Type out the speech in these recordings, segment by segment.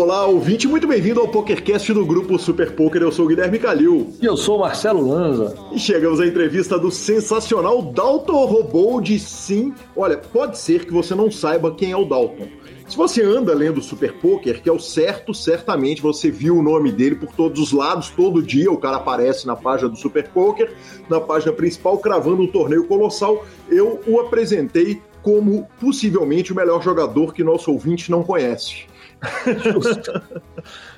Olá, ouvinte, muito bem-vindo ao PokerCast do grupo Super Poker. Eu sou o Guilherme Calil. E eu sou o Marcelo Lanza. E chegamos à entrevista do sensacional Dalton Robold. Sim, olha, pode ser que você não saiba quem é o Dalton. Se você anda lendo Super Poker, que é o certo, certamente você viu o nome dele por todos os lados, todo dia o cara aparece na página do Super Poker, na página principal, cravando um torneio colossal. Eu o apresentei como possivelmente o melhor jogador que nosso ouvinte não conhece. Justo.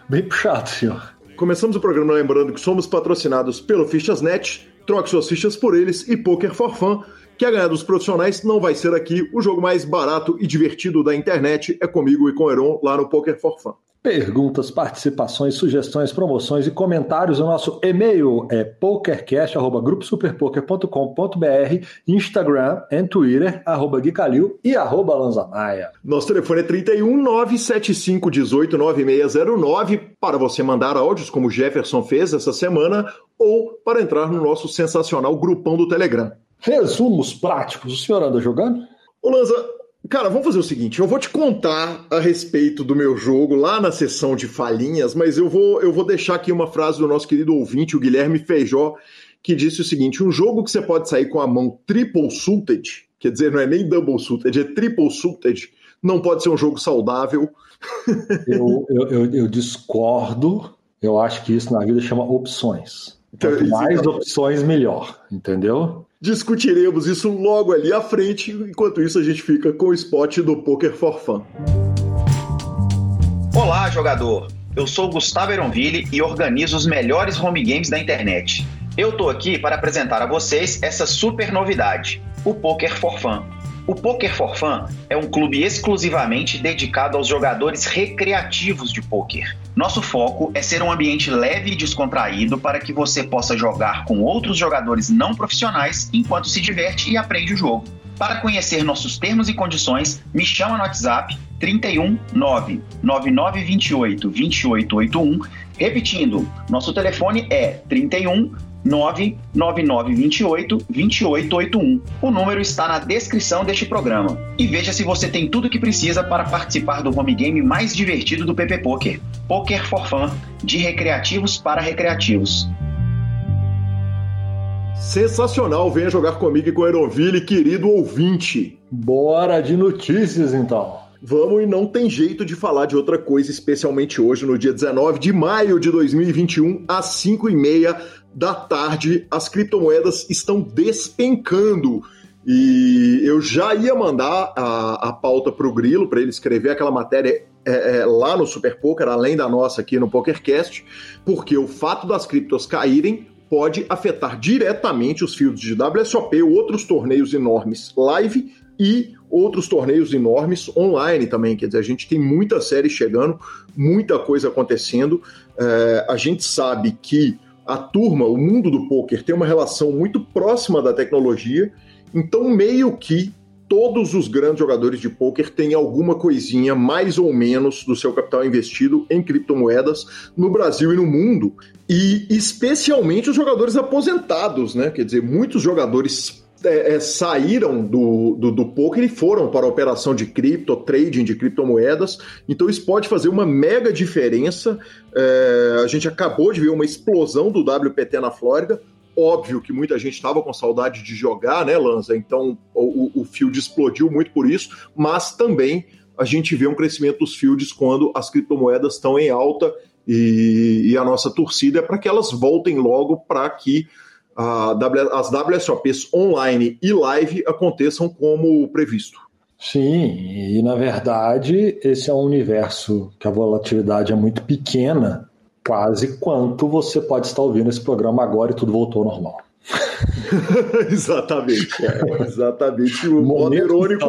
Bem puxado, senhor. Começamos o programa lembrando que somos patrocinados pelo Fichas.net, troque suas fichas por eles e Poker for Fun. Quer ganhar dos profissionais? Não vai ser aqui. O jogo mais barato e divertido da internet é comigo e com o Heron lá no Poker for Fun. Perguntas, participações, sugestões, promoções e comentários. O nosso e-mail é pokercast.gruposuperpoker.com.br, Instagram e Twitter, arroba Guicalil e arroba Lanzamaia. Nosso telefone é 31 975 18 9609 para você mandar áudios, como o Jefferson fez essa semana, ou para entrar no nosso sensacional grupão do Telegram. Resumos práticos. O senhor anda jogando? Ô Lanza, Cara, vamos fazer o seguinte: eu vou te contar a respeito do meu jogo lá na sessão de falinhas, mas eu vou, eu vou deixar aqui uma frase do nosso querido ouvinte, o Guilherme Feijó, que disse o seguinte: um jogo que você pode sair com a mão triple suited, quer dizer, não é nem double suited, é triple suited, não pode ser um jogo saudável. Eu, eu, eu, eu discordo. Eu acho que isso na vida chama opções. Quanto mais opções, melhor, entendeu? Discutiremos isso logo ali à frente, enquanto isso a gente fica com o spot do Poker for Fun. Olá, jogador! Eu sou Gustavo Eronville e organizo os melhores home games da internet. Eu tô aqui para apresentar a vocês essa super novidade, o Poker for Fun. O Poker for Fun é um clube exclusivamente dedicado aos jogadores recreativos de poker. Nosso foco é ser um ambiente leve e descontraído para que você possa jogar com outros jogadores não profissionais enquanto se diverte e aprende o jogo. Para conhecer nossos termos e condições, me chama no WhatsApp 31 9 9928 2881. Repetindo, nosso telefone é 31 99928 2881. O número está na descrição deste programa. E veja se você tem tudo o que precisa para participar do home game mais divertido do PP Poker. Poker for Fun, de recreativos para recreativos. Sensacional, venha jogar comigo e com o Aeroville, querido ouvinte. Bora de notícias então. Vamos e não tem jeito de falar de outra coisa, especialmente hoje, no dia 19 de maio de 2021, às 5 e meia da tarde, as criptomoedas estão despencando. E eu já ia mandar a, a pauta para o Grilo, para ele escrever aquela matéria é, é, lá no Super Poker, além da nossa aqui no PokerCast, porque o fato das criptos caírem pode afetar diretamente os fields de WSOP, outros torneios enormes live e outros torneios enormes online também. Quer dizer, a gente tem muita série chegando, muita coisa acontecendo. É, a gente sabe que a turma, o mundo do poker, tem uma relação muito próxima da tecnologia, então meio que todos os grandes jogadores de poker têm alguma coisinha, mais ou menos, do seu capital investido em criptomoedas no Brasil e no mundo. E especialmente os jogadores aposentados, né? Quer dizer, muitos jogadores é, é, saíram do, do, do, poker e foram para a operação de cripto, trading de criptomoedas. Então isso pode fazer uma mega diferença. É, a gente acabou de ver uma explosão do WPT na Flórida. Óbvio que muita gente estava com saudade de jogar, né, Lanza? Então o, o field explodiu muito por isso, mas também a gente vê um crescimento dos fields quando as criptomoedas estão em alta e, e a nossa torcida é para que elas voltem logo para que as WSOPs online e live aconteçam como previsto. Sim, e na verdade esse é um universo que a volatilidade é muito pequena, quase quanto você pode estar ouvindo esse programa agora e tudo voltou ao normal. exatamente, é, exatamente o modo irônico.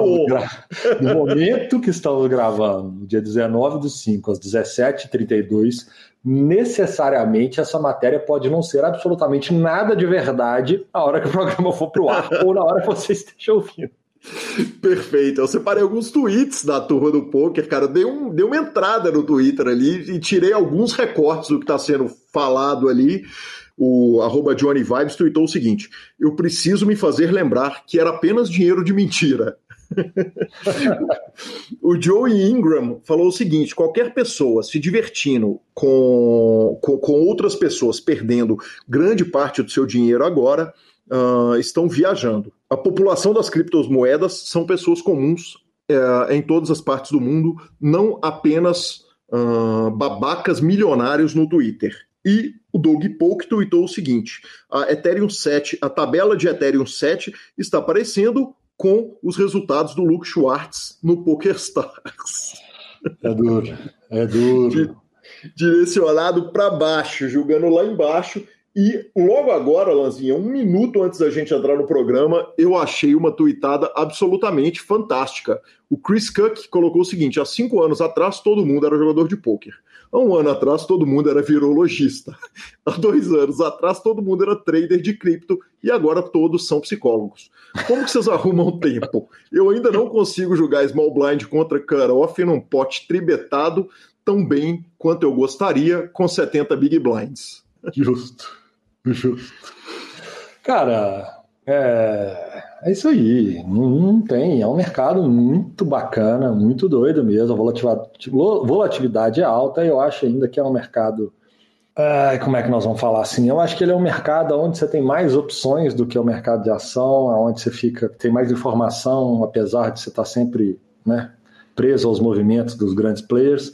No momento que estamos gravando, dia 19 do 5 às 17h32, necessariamente essa matéria pode não ser absolutamente nada de verdade a hora que o programa for pro ar ou na hora que você esteja ouvindo. Perfeito. Eu separei alguns tweets da turma do poker, cara. Dei, um, dei uma entrada no Twitter ali e tirei alguns recortes do que está sendo falado ali. O arroba Johnny Vibes tweetou o seguinte: Eu preciso me fazer lembrar que era apenas dinheiro de mentira. o Joey Ingram falou o seguinte: qualquer pessoa se divertindo com, com, com outras pessoas perdendo grande parte do seu dinheiro agora uh, estão viajando. A população das criptomoedas são pessoas comuns uh, em todas as partes do mundo, não apenas uh, babacas milionários no Twitter. E o Doug Polk tweetou o seguinte: a Ethereum 7, a tabela de Ethereum 7 está aparecendo com os resultados do Luke Schwartz no PokerStars. É duro, é duro. Direcionado para baixo, jogando lá embaixo. E logo agora, Lanzinha, um minuto antes da gente entrar no programa, eu achei uma tuitada absolutamente fantástica. O Chris Cook colocou o seguinte: há cinco anos atrás, todo mundo era jogador de pôquer. Há um ano atrás, todo mundo era virologista. Há dois anos atrás, todo mundo era trader de cripto. E agora todos são psicólogos. Como que vocês arrumam tempo? Eu ainda não consigo jogar Small Blind contra Cut-Off num pote tribetado tão bem quanto eu gostaria com 70 Big Blinds. Justo. Justo. Cara, é, é isso aí. Não, tem. É um mercado muito bacana, muito doido mesmo. A volatilidade, é alta e eu acho ainda que é um mercado. Como é que nós vamos falar assim? Eu acho que ele é um mercado onde você tem mais opções do que o mercado de ação, onde você fica tem mais informação, apesar de você estar sempre né, preso aos movimentos dos grandes players.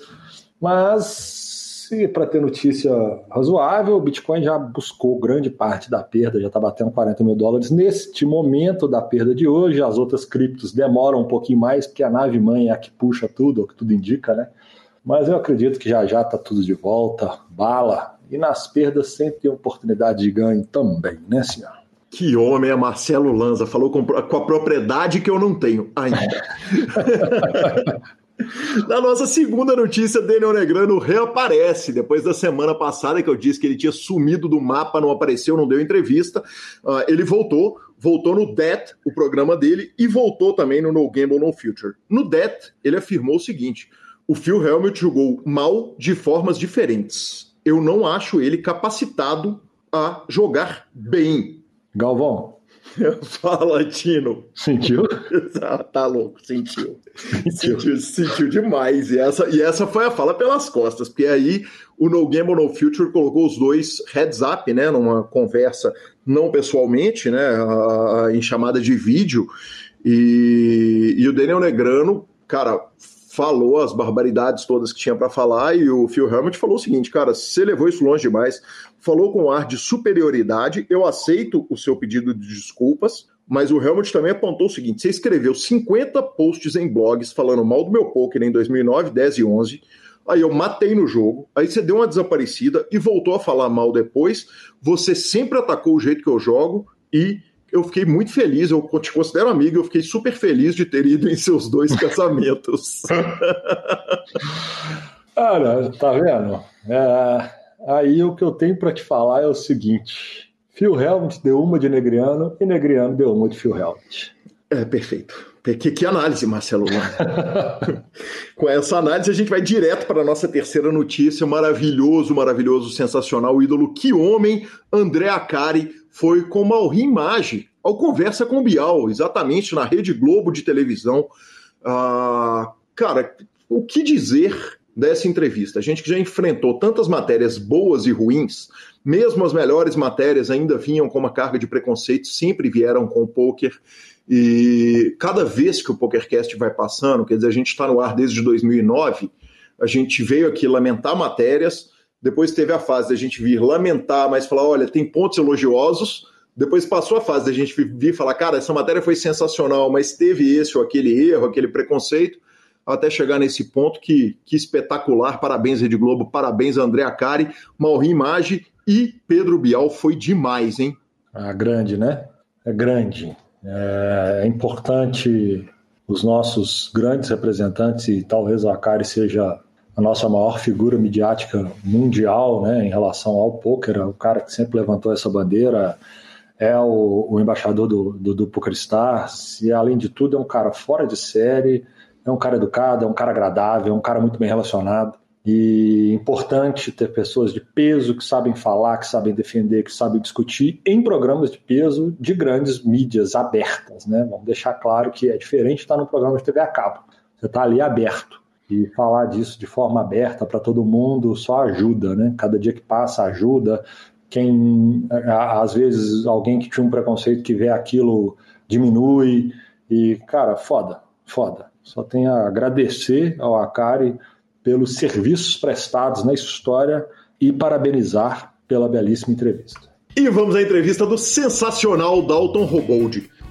Mas se para ter notícia razoável, o Bitcoin já buscou grande parte da perda, já está batendo 40 mil dólares neste momento da perda de hoje. As outras criptos demoram um pouquinho mais, porque a nave mãe é a que puxa tudo, o que tudo indica, né? Mas eu acredito que já já está tudo de volta, bala. E nas perdas sempre tem oportunidade de ganho também, né, senhor? Que homem é Marcelo Lanza, falou com, com a propriedade que eu não tenho ainda. Na nossa segunda notícia, Daniel Negrano reaparece. Depois da semana passada que eu disse que ele tinha sumido do mapa, não apareceu, não deu entrevista. Uh, ele voltou, voltou no DET, o programa dele, e voltou também no No Gamble No Future. No DET, ele afirmou o seguinte: o Phil Helmut jogou mal de formas diferentes. Eu não acho ele capacitado a jogar bem. Galvão, Fala, Tino. Sentiu? Ah, tá louco, sentiu. Sentiu. sentiu. sentiu. demais. E essa, e essa foi a fala pelas costas, porque aí o No Game No Future colocou os dois heads up, né, numa conversa não pessoalmente, né, em chamada de vídeo. E, e o Daniel Negrano, cara, falou as barbaridades todas que tinha para falar e o Phil Helmut falou o seguinte, cara, você levou isso longe demais, falou com um ar de superioridade, eu aceito o seu pedido de desculpas, mas o Helmut também apontou o seguinte, você escreveu 50 posts em blogs falando mal do meu poker em 2009, 10 e 11, aí eu matei no jogo, aí você deu uma desaparecida e voltou a falar mal depois, você sempre atacou o jeito que eu jogo e eu fiquei muito feliz, eu te considero amigo, eu fiquei super feliz de ter ido em seus dois casamentos. Cara, tá vendo? É, aí o que eu tenho para te falar é o seguinte: Phil Helmut deu uma de Negriano e Negriano deu uma de Phil Helmut. É, perfeito. Que, que análise, Marcelo. Com essa análise, a gente vai direto para a nossa terceira notícia. Maravilhoso, maravilhoso, sensacional. O ídolo, que homem, André Acari foi com Malrim Maggi ao Conversa com Bial, exatamente na Rede Globo de televisão. Ah, cara, o que dizer dessa entrevista? A gente que já enfrentou tantas matérias boas e ruins, mesmo as melhores matérias ainda vinham com uma carga de preconceito, sempre vieram com o poker. E cada vez que o PokerCast vai passando, quer dizer, a gente está no ar desde 2009, a gente veio aqui lamentar matérias, depois teve a fase da gente vir lamentar, mas falar: olha, tem pontos elogiosos. Depois passou a fase da gente vir falar: cara, essa matéria foi sensacional, mas teve esse ou aquele erro, aquele preconceito, até chegar nesse ponto que, que espetacular. Parabéns, Rede Globo, parabéns, André Acari, Maureen Maggi e Pedro Bial. Foi demais, hein? Ah, grande, né? É grande. É, é importante os nossos grandes representantes, e talvez a Acari seja a nossa maior figura midiática mundial né, em relação ao poker, é o cara que sempre levantou essa bandeira, é o, o embaixador do, do, do Poker Stars, e além de tudo é um cara fora de série, é um cara educado, é um cara agradável, é um cara muito bem relacionado. E importante ter pessoas de peso que sabem falar, que sabem defender, que sabem discutir em programas de peso de grandes mídias abertas, né? Vamos deixar claro que é diferente estar no programa de TV a cabo. Você está ali aberto. E falar disso de forma aberta para todo mundo só ajuda, né? Cada dia que passa ajuda. Quem, às vezes, alguém que tinha um preconceito que vê aquilo diminui. E, cara, foda, foda. Só tenho a agradecer ao Akari pelos serviços prestados na história e parabenizar pela belíssima entrevista. E vamos à entrevista do sensacional Dalton Robold.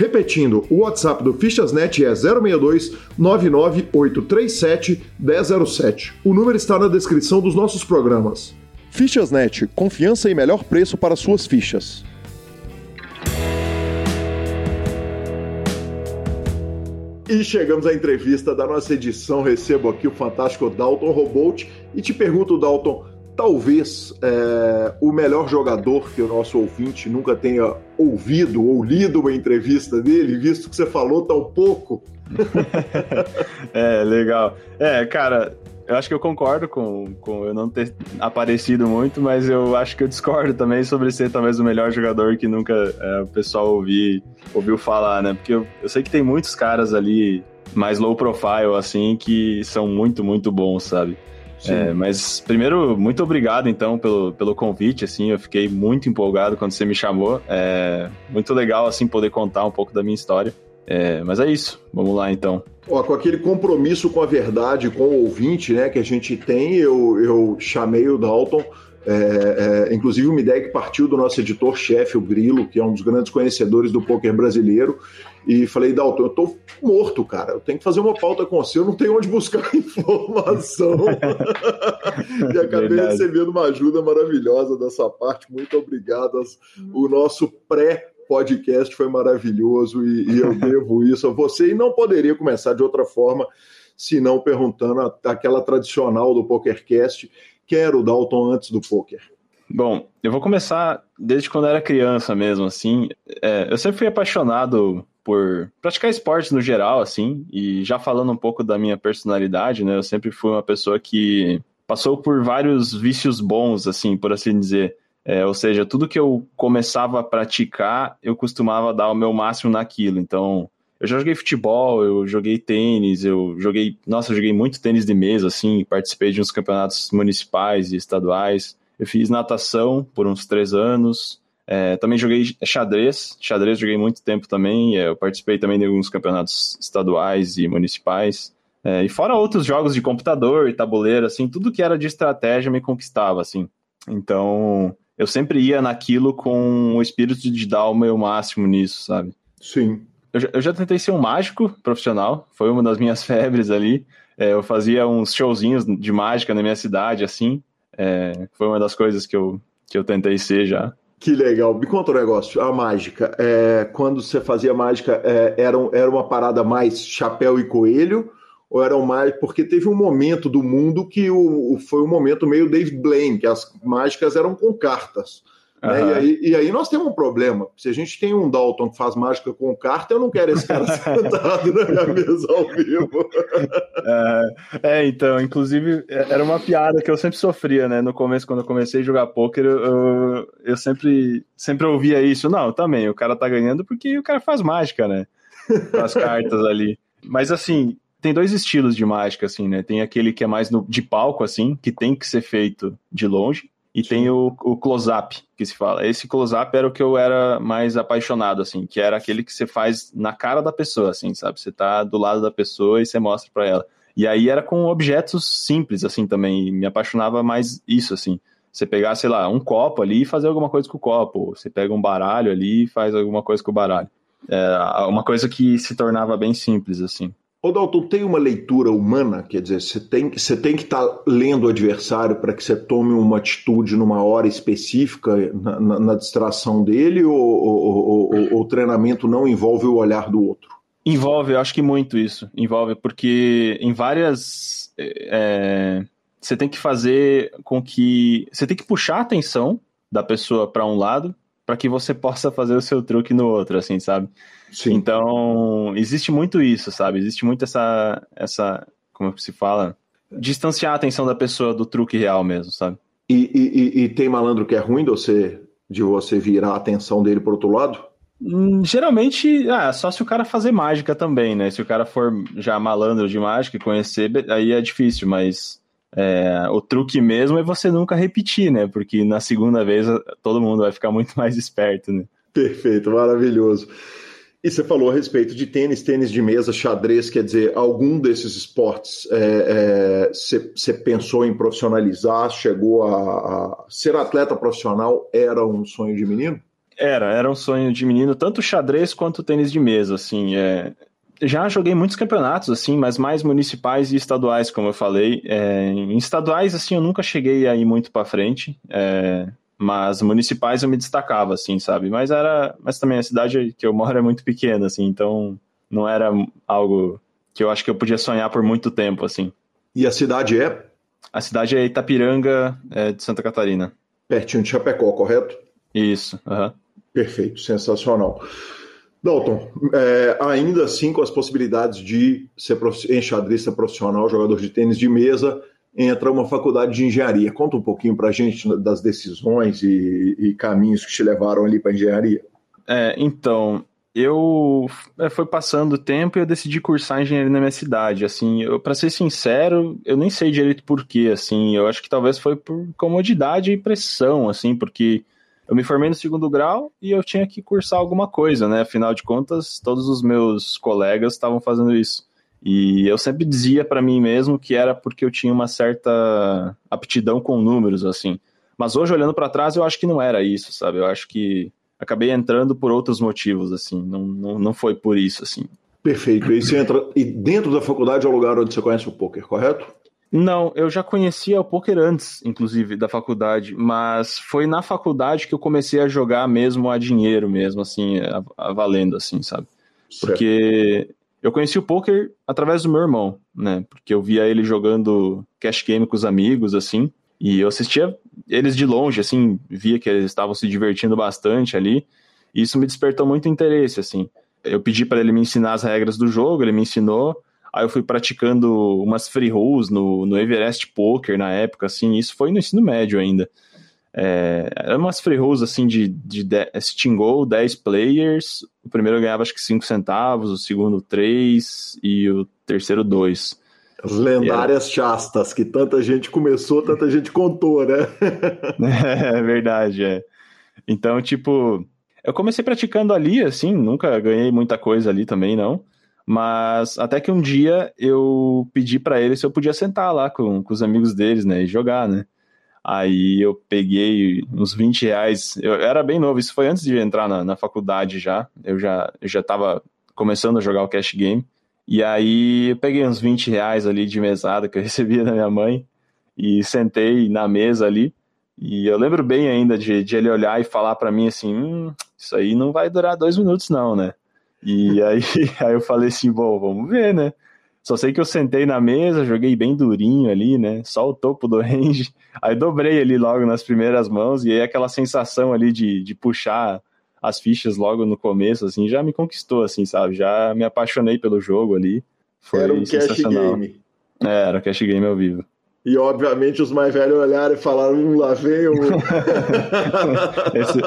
Repetindo, o WhatsApp do Fichasnet é 062 99837 1007. O número está na descrição dos nossos programas. Fichasnet, confiança e melhor preço para suas fichas. E chegamos à entrevista da nossa edição. Recebo aqui o fantástico Dalton Robolt e te pergunto, Dalton, talvez é, o melhor jogador que o nosso ouvinte nunca tenha ouvido ou lido uma entrevista dele, visto que você falou tão pouco. é, legal. É, cara, eu acho que eu concordo com, com eu não ter aparecido muito, mas eu acho que eu discordo também sobre ser talvez o melhor jogador que nunca é, o pessoal ouvi, ouviu falar, né? Porque eu, eu sei que tem muitos caras ali mais low profile, assim, que são muito, muito bons, sabe? É, mas primeiro, muito obrigado então pelo, pelo convite, assim, eu fiquei muito empolgado quando você me chamou. É muito legal, assim, poder contar um pouco da minha história. É, mas é isso, vamos lá então. Ó, com aquele compromisso com a verdade, com o ouvinte, né, que a gente tem, eu, eu chamei o Dalton, é, é, inclusive uma ideia que partiu do nosso editor-chefe, o Grilo, que é um dos grandes conhecedores do poker brasileiro, e falei, Dalton, eu tô morto, cara, eu tenho que fazer uma pauta com você, eu não tenho onde buscar informação. e acabei Verdade. recebendo uma ajuda maravilhosa dessa parte, muito obrigado. O nosso pré podcast foi maravilhoso e, e eu devo isso a você. E não poderia começar de outra forma se não perguntando a, aquela tradicional do PokerCast, quero o Dalton antes do poker. Bom, eu vou começar desde quando era criança mesmo, assim. É, eu sempre fui apaixonado por praticar esportes no geral, assim, e já falando um pouco da minha personalidade, né? Eu sempre fui uma pessoa que passou por vários vícios bons, assim, por assim dizer. É, ou seja, tudo que eu começava a praticar, eu costumava dar o meu máximo naquilo. Então, eu já joguei futebol, eu joguei tênis, eu joguei. Nossa, eu joguei muito tênis de mesa, assim, participei de uns campeonatos municipais e estaduais. Eu fiz natação por uns três anos. É, também joguei xadrez. Xadrez joguei muito tempo também. É, eu participei também de alguns campeonatos estaduais e municipais. É, e fora outros jogos de computador e tabuleiro, assim, tudo que era de estratégia me conquistava, assim. Então, eu sempre ia naquilo com o espírito de dar o meu máximo nisso, sabe? Sim. Eu já, eu já tentei ser um mágico profissional, foi uma das minhas febres ali. É, eu fazia uns showzinhos de mágica na minha cidade, assim. É, foi uma das coisas que eu, que eu tentei ser já. Que legal. Me conta um negócio. A mágica. É, quando você fazia mágica, é, era, era uma parada mais chapéu e coelho? ou eram mais. Porque teve um momento do mundo que o, foi um momento meio Dave Blaine, que as mágicas eram com cartas. Né? Uhum. E, aí, e, aí, nós temos um problema. Se a gente tem um Dalton que faz mágica com carta, eu não quero esse cara sentado na minha mesa ao vivo. É, é, então, inclusive, é, era uma piada que eu sempre sofria, né? No começo, quando eu comecei a jogar pôquer, eu, eu sempre, sempre ouvia isso. Não, também, o cara tá ganhando porque o cara faz mágica, né? Faz cartas ali. Mas assim, tem dois estilos de mágica, assim, né? Tem aquele que é mais no, de palco, assim, que tem que ser feito de longe. E Sim. tem o, o close-up, que se fala. Esse close-up era o que eu era mais apaixonado, assim, que era aquele que você faz na cara da pessoa, assim, sabe? Você tá do lado da pessoa e você mostra para ela. E aí era com objetos simples, assim, também. E me apaixonava mais isso, assim. Você pegar, sei lá, um copo ali e fazer alguma coisa com o copo. Você pega um baralho ali e faz alguma coisa com o baralho. É uma coisa que se tornava bem simples, assim. Ô Dalton, tem uma leitura humana? Quer dizer, você tem, você tem que estar tá lendo o adversário para que você tome uma atitude numa hora específica na, na, na distração dele ou, ou, ou, o treinamento não envolve o olhar do outro? Envolve, eu acho que muito isso. Envolve, porque em várias. É, você tem que fazer com que. Você tem que puxar a atenção da pessoa para um lado para que você possa fazer o seu truque no outro, assim, sabe? Sim. Então, existe muito isso, sabe? Existe muito essa, essa, como se fala, distanciar a atenção da pessoa do truque real mesmo, sabe? E, e, e tem malandro que é ruim de você, de você virar a atenção dele pro outro lado? Hum, geralmente, ah, só se o cara fazer mágica também, né? Se o cara for já malandro de mágica e conhecer, aí é difícil, mas é, o truque mesmo é você nunca repetir, né? Porque na segunda vez todo mundo vai ficar muito mais esperto, né? Perfeito, maravilhoso. E você falou a respeito de tênis, tênis de mesa, xadrez, quer dizer, algum desses esportes você é, é, pensou em profissionalizar, chegou a, a, ser atleta profissional, era um sonho de menino? Era, era um sonho de menino, tanto xadrez quanto tênis de mesa, assim, é... Já joguei muitos campeonatos, assim, mas mais municipais e estaduais, como eu falei. É, em estaduais, assim, eu nunca cheguei a ir muito para frente. É, mas municipais eu me destacava, assim, sabe? Mas era, mas também a cidade que eu moro é muito pequena, assim, então não era algo que eu acho que eu podia sonhar por muito tempo, assim. E a cidade é? A cidade é Itapiranga, é, de Santa Catarina. Pertinho de Chapecó, correto? Isso, uhum. Perfeito, sensacional. Dalton, é, ainda assim com as possibilidades de ser enxadrista profissional, jogador de tênis de mesa, entra uma faculdade de engenharia. Conta um pouquinho para a gente das decisões e, e, caminhos que te levaram ali para engenharia. É, então, eu é, foi passando o tempo e eu decidi cursar engenharia na minha cidade. Assim, para ser sincero, eu nem sei direito por quê. Assim, eu acho que talvez foi por comodidade e pressão, assim, porque eu me formei no segundo grau e eu tinha que cursar alguma coisa, né? Afinal de contas, todos os meus colegas estavam fazendo isso. E eu sempre dizia para mim mesmo que era porque eu tinha uma certa aptidão com números, assim. Mas hoje, olhando para trás, eu acho que não era isso, sabe? Eu acho que acabei entrando por outros motivos, assim. Não, não, não foi por isso, assim. Perfeito. E entra. E dentro da faculdade é o lugar onde você conhece o poker, correto? Não, eu já conhecia o poker antes, inclusive, da faculdade, mas foi na faculdade que eu comecei a jogar mesmo a dinheiro mesmo, assim, a, a valendo, assim, sabe? Certo. Porque eu conheci o poker através do meu irmão, né? Porque eu via ele jogando cash game com os amigos, assim, e eu assistia eles de longe, assim, via que eles estavam se divertindo bastante ali, e isso me despertou muito interesse, assim. Eu pedi para ele me ensinar as regras do jogo, ele me ensinou, aí eu fui praticando umas free rolls no, no Everest Poker na época, assim, isso foi no ensino médio ainda. É, eram umas free rolls assim de, de, de Stingol, 10 players. O primeiro ganhava acho que 5 centavos, o segundo 3 e o terceiro 2. As lendárias era... chastas, que tanta gente começou, tanta gente contou, né? é verdade, é. Então, tipo, eu comecei praticando ali, assim, nunca ganhei muita coisa ali também, não. Mas até que um dia eu pedi para ele se eu podia sentar lá com, com os amigos deles, né, e jogar, né? Aí eu peguei uns 20 reais. Eu era bem novo, isso foi antes de entrar na, na faculdade já. Eu já eu já estava começando a jogar o cash game. E aí eu peguei uns 20 reais ali de mesada que eu recebia da minha mãe e sentei na mesa ali. E eu lembro bem ainda de, de ele olhar e falar para mim assim: hum, Isso aí não vai durar dois minutos, não, né? E aí, aí eu falei assim: Bom, vamos ver, né? Só sei que eu sentei na mesa, joguei bem durinho ali, né? Só o topo do range. Aí dobrei ali logo nas primeiras mãos, e aí aquela sensação ali de, de puxar as fichas logo no começo, assim, já me conquistou, assim, sabe? Já me apaixonei pelo jogo ali. Foi Era um cash game. É, era um cash game ao vivo. E obviamente os mais velhos olharam e falaram: hum, lá vem o. esse,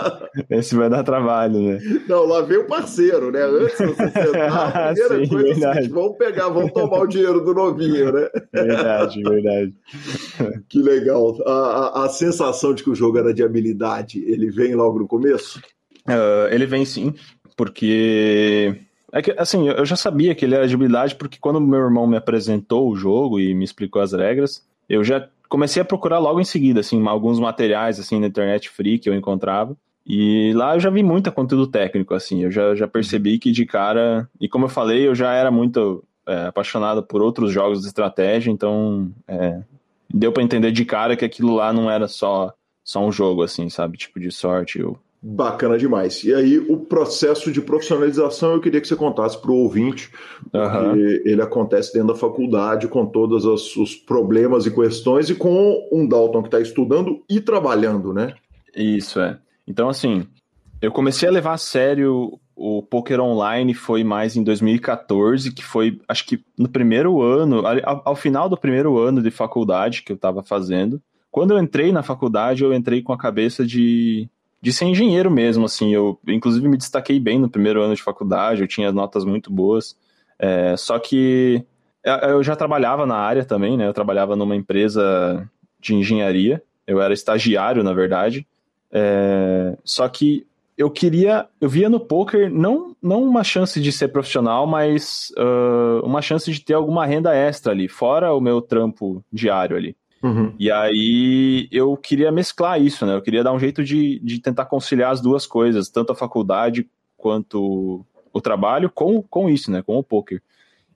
esse, vai dar trabalho, né? Não, lá vem o parceiro, né? Antes de você sentar, a primeira Sim, coisa é verdade. é vamos pegar, vamos tomar o dinheiro do novinho, né? Verdade, verdade. Que legal. A, a, a, sensação de que o jogo era de habilidade, ele vem logo no começo? Uh, ele vem sim, porque. É que, assim, eu já sabia que ele era de habilidade porque quando meu irmão me apresentou o jogo e me explicou as regras, eu já comecei a procurar logo em seguida, assim, alguns materiais, assim, na internet free que eu encontrava. E lá eu já vi muito conteúdo técnico, assim, eu já, já percebi que de cara, e como eu falei, eu já era muito é, apaixonado por outros jogos de estratégia, então é, deu para entender de cara que aquilo lá não era só, só um jogo, assim, sabe? Tipo de sorte. Eu... Bacana demais. E aí, o processo de profissionalização eu queria que você contasse para o ouvinte, uhum. ele acontece dentro da faculdade, com todos os, problemas e questões, e com um Dalton que está estudando e trabalhando, né? Isso, é. Então, assim, eu comecei a levar a sério o poker online foi mais em 2014, que foi, acho que no primeiro ano, ao, ao final do primeiro ano de faculdade que eu estava fazendo. Quando eu entrei na faculdade, eu entrei com a cabeça de, de ser engenheiro mesmo, assim. Eu, inclusive, me destaquei bem no primeiro ano de faculdade, eu tinha notas muito boas. É, só que eu já trabalhava na área também, né? Eu trabalhava numa empresa de engenharia. Eu era estagiário, na verdade. É, só que eu queria, eu via no poker não, não uma chance de ser profissional, mas uh, uma chance de ter alguma renda extra ali, fora o meu trampo diário ali. Uhum. E aí eu queria mesclar isso, né? Eu queria dar um jeito de, de tentar conciliar as duas coisas, tanto a faculdade quanto o trabalho, com, com isso, né? Com o poker.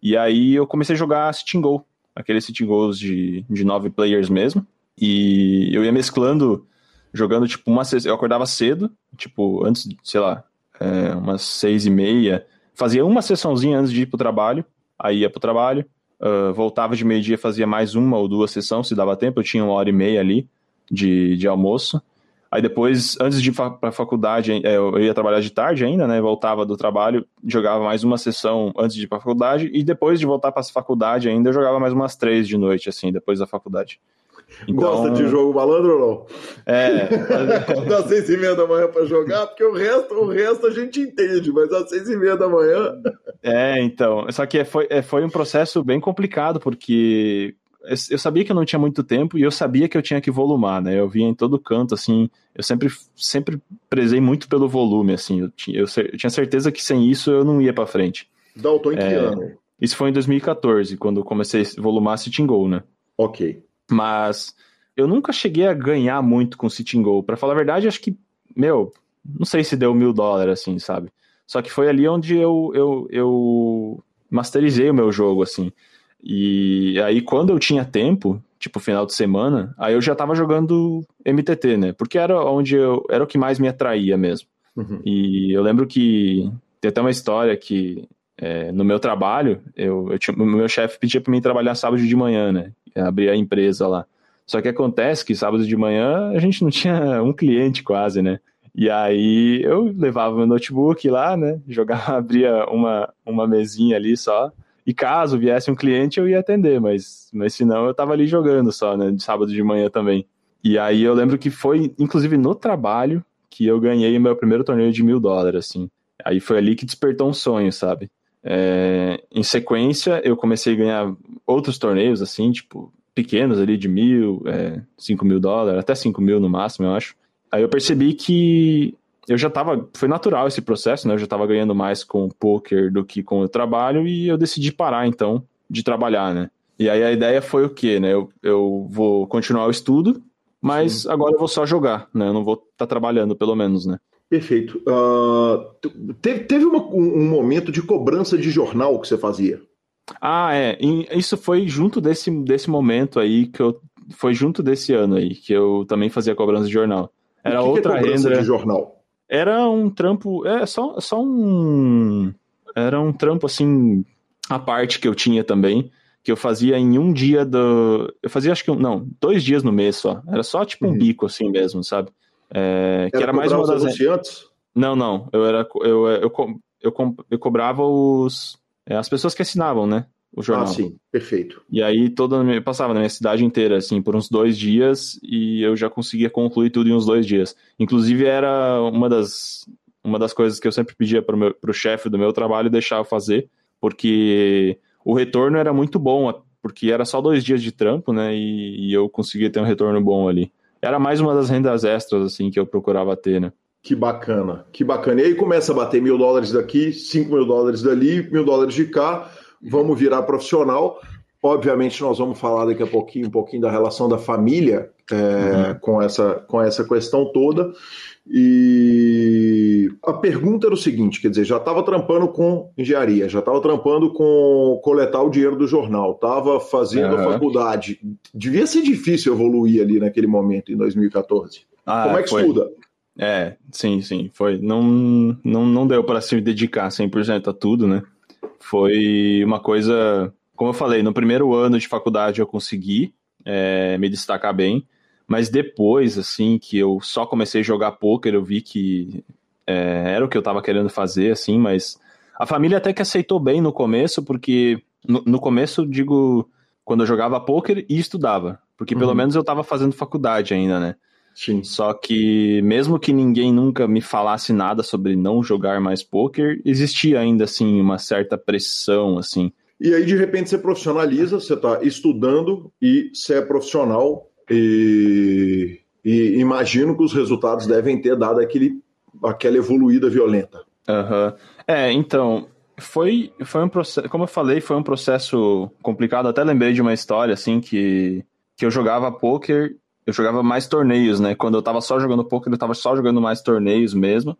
E aí eu comecei a jogar Sitting Go, aqueles Sitting Goals de, de nove players mesmo. E eu ia mesclando jogando, tipo, uma Eu acordava cedo, tipo, antes, sei lá, é, umas seis e meia. Fazia uma sessãozinha antes de ir pro trabalho, aí ia pro trabalho, uh, voltava de meio-dia, fazia mais uma ou duas sessões, se dava tempo, eu tinha uma hora e meia ali de, de almoço. Aí depois, antes de ir pra faculdade, é, eu ia trabalhar de tarde ainda, né? Voltava do trabalho, jogava mais uma sessão antes de ir pra faculdade, e depois de voltar pra faculdade ainda, eu jogava mais umas três de noite, assim, depois da faculdade. Então, Gosta de jogo malandro ou não? É. das seis e meia da manhã para jogar, porque o resto, o resto a gente entende, mas às seis e meia da manhã. É, então. Só que foi, é, foi um processo bem complicado, porque eu sabia que eu não tinha muito tempo e eu sabia que eu tinha que volumar, né? Eu via em todo canto, assim, eu sempre, sempre prezei muito pelo volume, assim, eu tinha, eu, eu tinha certeza que sem isso eu não ia para frente. Dalton, em que é, ano? Isso foi em 2014, quando eu comecei a volumar Sitting Goal, né? Ok. Mas eu nunca cheguei a ganhar muito com Sitting Goal. Pra falar a verdade, acho que, meu, não sei se deu mil dólares, assim, sabe? Só que foi ali onde eu, eu, eu masterizei o meu jogo, assim. E aí, quando eu tinha tempo, tipo final de semana, aí eu já tava jogando MTT, né? Porque era onde eu era o que mais me atraía mesmo. Uhum. E eu lembro que tem até uma história que é, no meu trabalho, eu, eu tinha, meu chefe pedia para mim trabalhar sábado de manhã, né? Abrir a empresa lá. Só que acontece que sábado de manhã a gente não tinha um cliente quase, né? E aí eu levava meu notebook lá, né? Jogava, abria uma, uma mesinha ali só. E caso viesse um cliente, eu ia atender, mas, mas senão eu tava ali jogando só, né? De sábado de manhã também. E aí eu lembro que foi, inclusive no trabalho, que eu ganhei o meu primeiro torneio de mil dólares, assim. Aí foi ali que despertou um sonho, sabe? É, em sequência, eu comecei a ganhar outros torneios, assim, tipo, pequenos ali de mil, é, cinco mil dólares, até cinco mil no máximo, eu acho. Aí eu percebi que eu já tava, foi natural esse processo, né? Eu já tava ganhando mais com o poker do que com o trabalho e eu decidi parar, então, de trabalhar, né? E aí a ideia foi o quê, né? Eu, eu vou continuar o estudo, mas Sim. agora eu vou só jogar, né? Eu não vou estar tá trabalhando, pelo menos, né? Perfeito. Uh, teve teve uma, um, um, momento de cobrança de jornal que você fazia? Ah, é. Isso foi junto desse, desse momento aí que eu. Foi junto desse ano aí que eu também fazia cobrança de jornal. Era que outra que é cobrança renda. de jornal? Era um trampo. É só, só um. Era um trampo assim. A parte que eu tinha também. Que eu fazia em um dia do. Eu fazia acho que. Não, dois dias no mês só. Era só tipo um uhum. bico assim mesmo, sabe? É, que era, mais uma das. Anunciantes? Não, não. Eu era eu, eu, eu, eu cobrava os é, as pessoas que assinavam, né? O jornal. Ah, sim, perfeito. E aí toda eu passava na minha cidade inteira, assim, por uns dois dias e eu já conseguia concluir tudo em uns dois dias. Inclusive era uma das uma das coisas que eu sempre pedia para o chefe do meu trabalho deixar eu fazer, porque o retorno era muito bom, porque era só dois dias de trampo, né? E, e eu conseguia ter um retorno bom ali era mais uma das rendas extras, assim, que eu procurava ter, né? Que bacana, que bacana. E aí começa a bater mil dólares daqui, cinco mil dólares dali, mil dólares de cá, vamos virar profissional. Obviamente, nós vamos falar daqui a pouquinho um pouquinho da relação da família é, uhum. com, essa, com essa questão toda. E E a pergunta era o seguinte: quer dizer, já estava trampando com engenharia, já estava trampando com coletar o dinheiro do jornal, estava fazendo uhum. a faculdade. Devia ser difícil evoluir ali naquele momento, em 2014. Ah, Como é que foi. estuda? É, sim, sim, foi. Não, não, não deu para se dedicar 100% a tudo, né? Foi uma coisa, como eu falei, no primeiro ano de faculdade eu consegui é, me destacar bem, mas depois, assim, que eu só comecei a jogar poker, eu vi que é, era o que eu estava querendo fazer, assim, mas a família até que aceitou bem no começo, porque no, no começo, digo, quando eu jogava poker e estudava, porque pelo uhum. menos eu estava fazendo faculdade ainda, né? Sim. Só que mesmo que ninguém nunca me falasse nada sobre não jogar mais poker, existia ainda assim uma certa pressão assim. E aí de repente você profissionaliza, você está estudando e você é profissional e, e, imagino que os resultados devem ter dado aquele, aquela evoluída violenta. Uhum. É, então foi foi um processo, como eu falei, foi um processo complicado. Até lembrei de uma história assim que que eu jogava poker eu jogava mais torneios, né? Quando eu tava só jogando poker, eu tava só jogando mais torneios mesmo.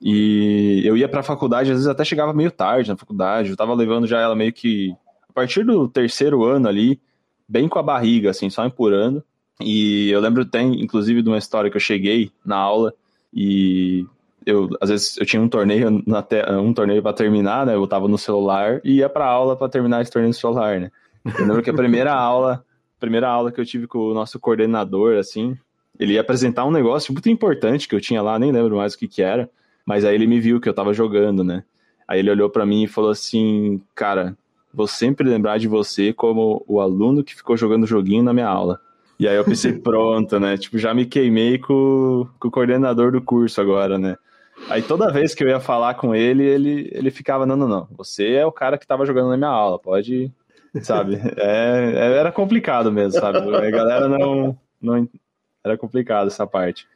E eu ia pra faculdade, às vezes até chegava meio tarde na faculdade, eu tava levando já ela meio que a partir do terceiro ano ali, bem com a barriga, assim, só empurrando. E eu lembro, tem inclusive de uma história que eu cheguei na aula e eu às vezes eu tinha um torneio na te... um torneio para terminar, né? Eu tava no celular e ia para aula para terminar esse torneio no celular, né? Eu lembro que a primeira aula primeira aula que eu tive com o nosso coordenador, assim, ele ia apresentar um negócio muito importante que eu tinha lá, nem lembro mais o que que era, mas aí ele me viu que eu tava jogando, né? Aí ele olhou para mim e falou assim, cara, vou sempre lembrar de você como o aluno que ficou jogando joguinho na minha aula. E aí eu pensei, pronto, né? Tipo, já me queimei com, com o coordenador do curso agora, né? Aí toda vez que eu ia falar com ele, ele, ele ficava, não, não, não, você é o cara que tava jogando na minha aula, pode, sabe? É, é, era complicado mesmo, sabe? A galera não, não. Era complicado essa parte.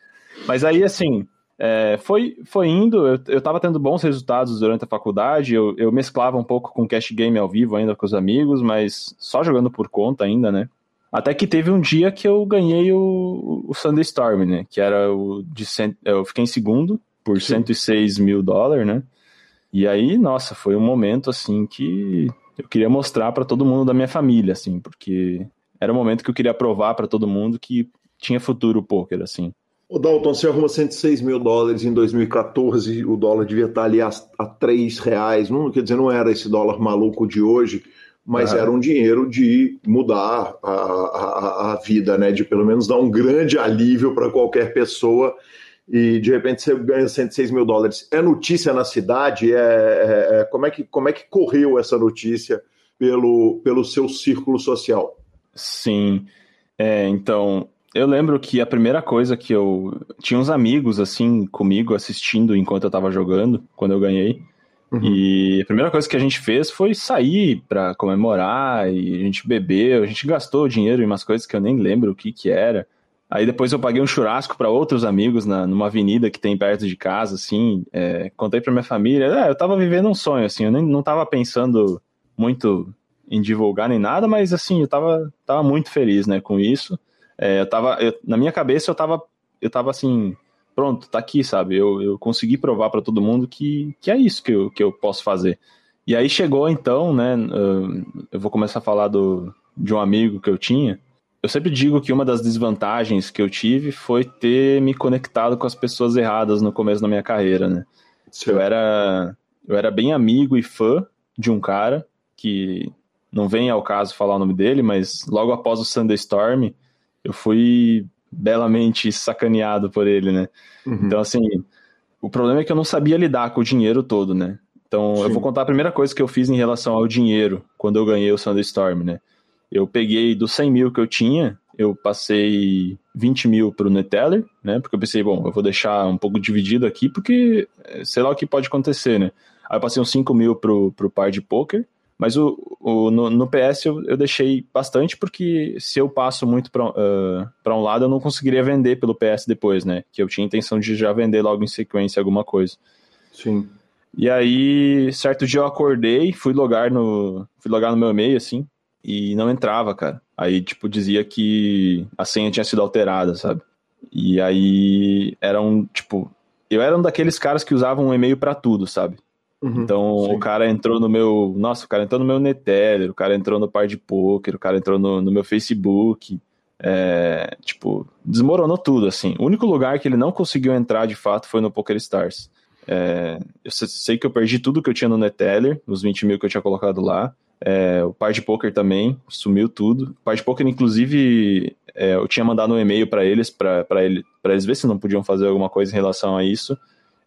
Mas aí, assim, é, foi, foi indo, eu, eu tava tendo bons resultados durante a faculdade, eu, eu mesclava um pouco com cash game ao vivo ainda com os amigos, mas só jogando por conta ainda, né? Até que teve um dia que eu ganhei o, o Sunday Storm, né? Que era o de. Cent... Eu fiquei em segundo por Sim. 106 mil dólares, né? E aí, nossa, foi um momento assim que eu queria mostrar para todo mundo da minha família, assim, porque era o momento que eu queria provar para todo mundo que tinha futuro o poker, assim. O Dalton, você arruma 106 mil dólares em 2014, o dólar devia estar ali a, a 3 reais, não, quer dizer, não era esse dólar maluco de hoje, mas uhum. era um dinheiro de mudar a, a, a, vida, né? De pelo menos dar um grande alívio para qualquer pessoa e de repente você ganha 106 mil dólares. É notícia na cidade? É, é, é, como, é que, como é que correu essa notícia pelo, pelo seu círculo social? Sim, é, então eu lembro que a primeira coisa que eu. Tinha uns amigos assim comigo assistindo enquanto eu tava jogando, quando eu ganhei. Uhum. E a primeira coisa que a gente fez foi sair para comemorar e a gente bebeu, a gente gastou dinheiro em umas coisas que eu nem lembro o que que era. Aí depois eu paguei um churrasco para outros amigos na, numa avenida que tem perto de casa, assim. É, contei para minha família. É, eu tava vivendo um sonho, assim. Eu nem, não tava pensando muito em divulgar nem nada, mas assim, eu tava, tava muito feliz, né, com isso. É, eu tava, eu, na minha cabeça eu tava, eu tava assim, pronto, tá aqui, sabe? Eu, eu consegui provar para todo mundo que, que é isso que eu, que eu posso fazer. E aí chegou então, né? Eu vou começar a falar do, de um amigo que eu tinha eu sempre digo que uma das desvantagens que eu tive foi ter me conectado com as pessoas erradas no começo da minha carreira, né? Eu era, eu era bem amigo e fã de um cara que não vem ao caso falar o nome dele, mas logo após o Thunderstorm, eu fui belamente sacaneado por ele, né? Uhum. Então, assim, o problema é que eu não sabia lidar com o dinheiro todo, né? Então, Sim. eu vou contar a primeira coisa que eu fiz em relação ao dinheiro quando eu ganhei o Thunderstorm, né? Eu peguei dos 100 mil que eu tinha, eu passei 20 mil para o Neteller, né? Porque eu pensei, bom, eu vou deixar um pouco dividido aqui, porque eh, sei lá o que pode acontecer, né? Aí eu passei uns 5 mil pro, pro par de poker, mas o, o, no, no PS eu, eu deixei bastante, porque se eu passo muito para uh, um lado, eu não conseguiria vender pelo PS depois, né? Que eu tinha intenção de já vender logo em sequência alguma coisa. Sim. E aí, certo dia eu acordei, fui logar no, fui logar no meu e-mail, assim, e não entrava, cara. Aí, tipo, dizia que a senha tinha sido alterada, sabe? E aí era um, tipo, eu era um daqueles caras que usavam um e-mail para tudo, sabe? Uhum, então sim. o cara entrou no meu. Nossa, o cara entrou no meu Neteller, o cara entrou no par de poker, o cara entrou no, no meu Facebook. É, tipo, desmoronou tudo, assim. O único lugar que ele não conseguiu entrar de fato foi no Poker Stars. É, eu sei que eu perdi tudo que eu tinha no Neteller, os 20 mil que eu tinha colocado lá. É, o par de poker também sumiu tudo. O par de poker, inclusive, é, eu tinha mandado um e-mail para eles, para ele, eles ver se não podiam fazer alguma coisa em relação a isso.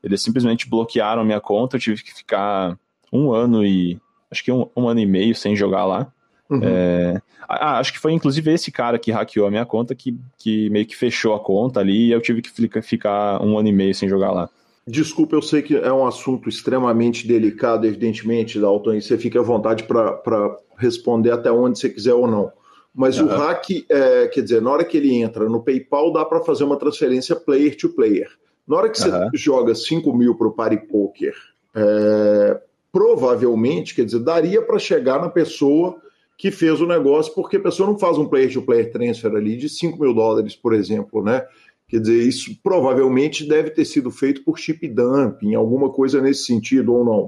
Eles simplesmente bloquearam minha conta, eu tive que ficar um ano e. Acho que um, um ano e meio sem jogar lá. Uhum. É, ah, acho que foi inclusive esse cara que hackeou a minha conta que, que meio que fechou a conta ali e eu tive que ficar um ano e meio sem jogar lá. Desculpa, eu sei que é um assunto extremamente delicado, evidentemente, Dalton, e você fica à vontade para responder até onde você quiser ou não. Mas uhum. o hack, é, quer dizer, na hora que ele entra no PayPal, dá para fazer uma transferência player to player. Na hora que você uhum. joga 5 mil para o Party Poker, é, provavelmente, quer dizer, daria para chegar na pessoa que fez o negócio, porque a pessoa não faz um player to player transfer ali de 5 mil dólares, por exemplo, né? Quer dizer, isso provavelmente deve ter sido feito por chip dumping, alguma coisa nesse sentido ou não?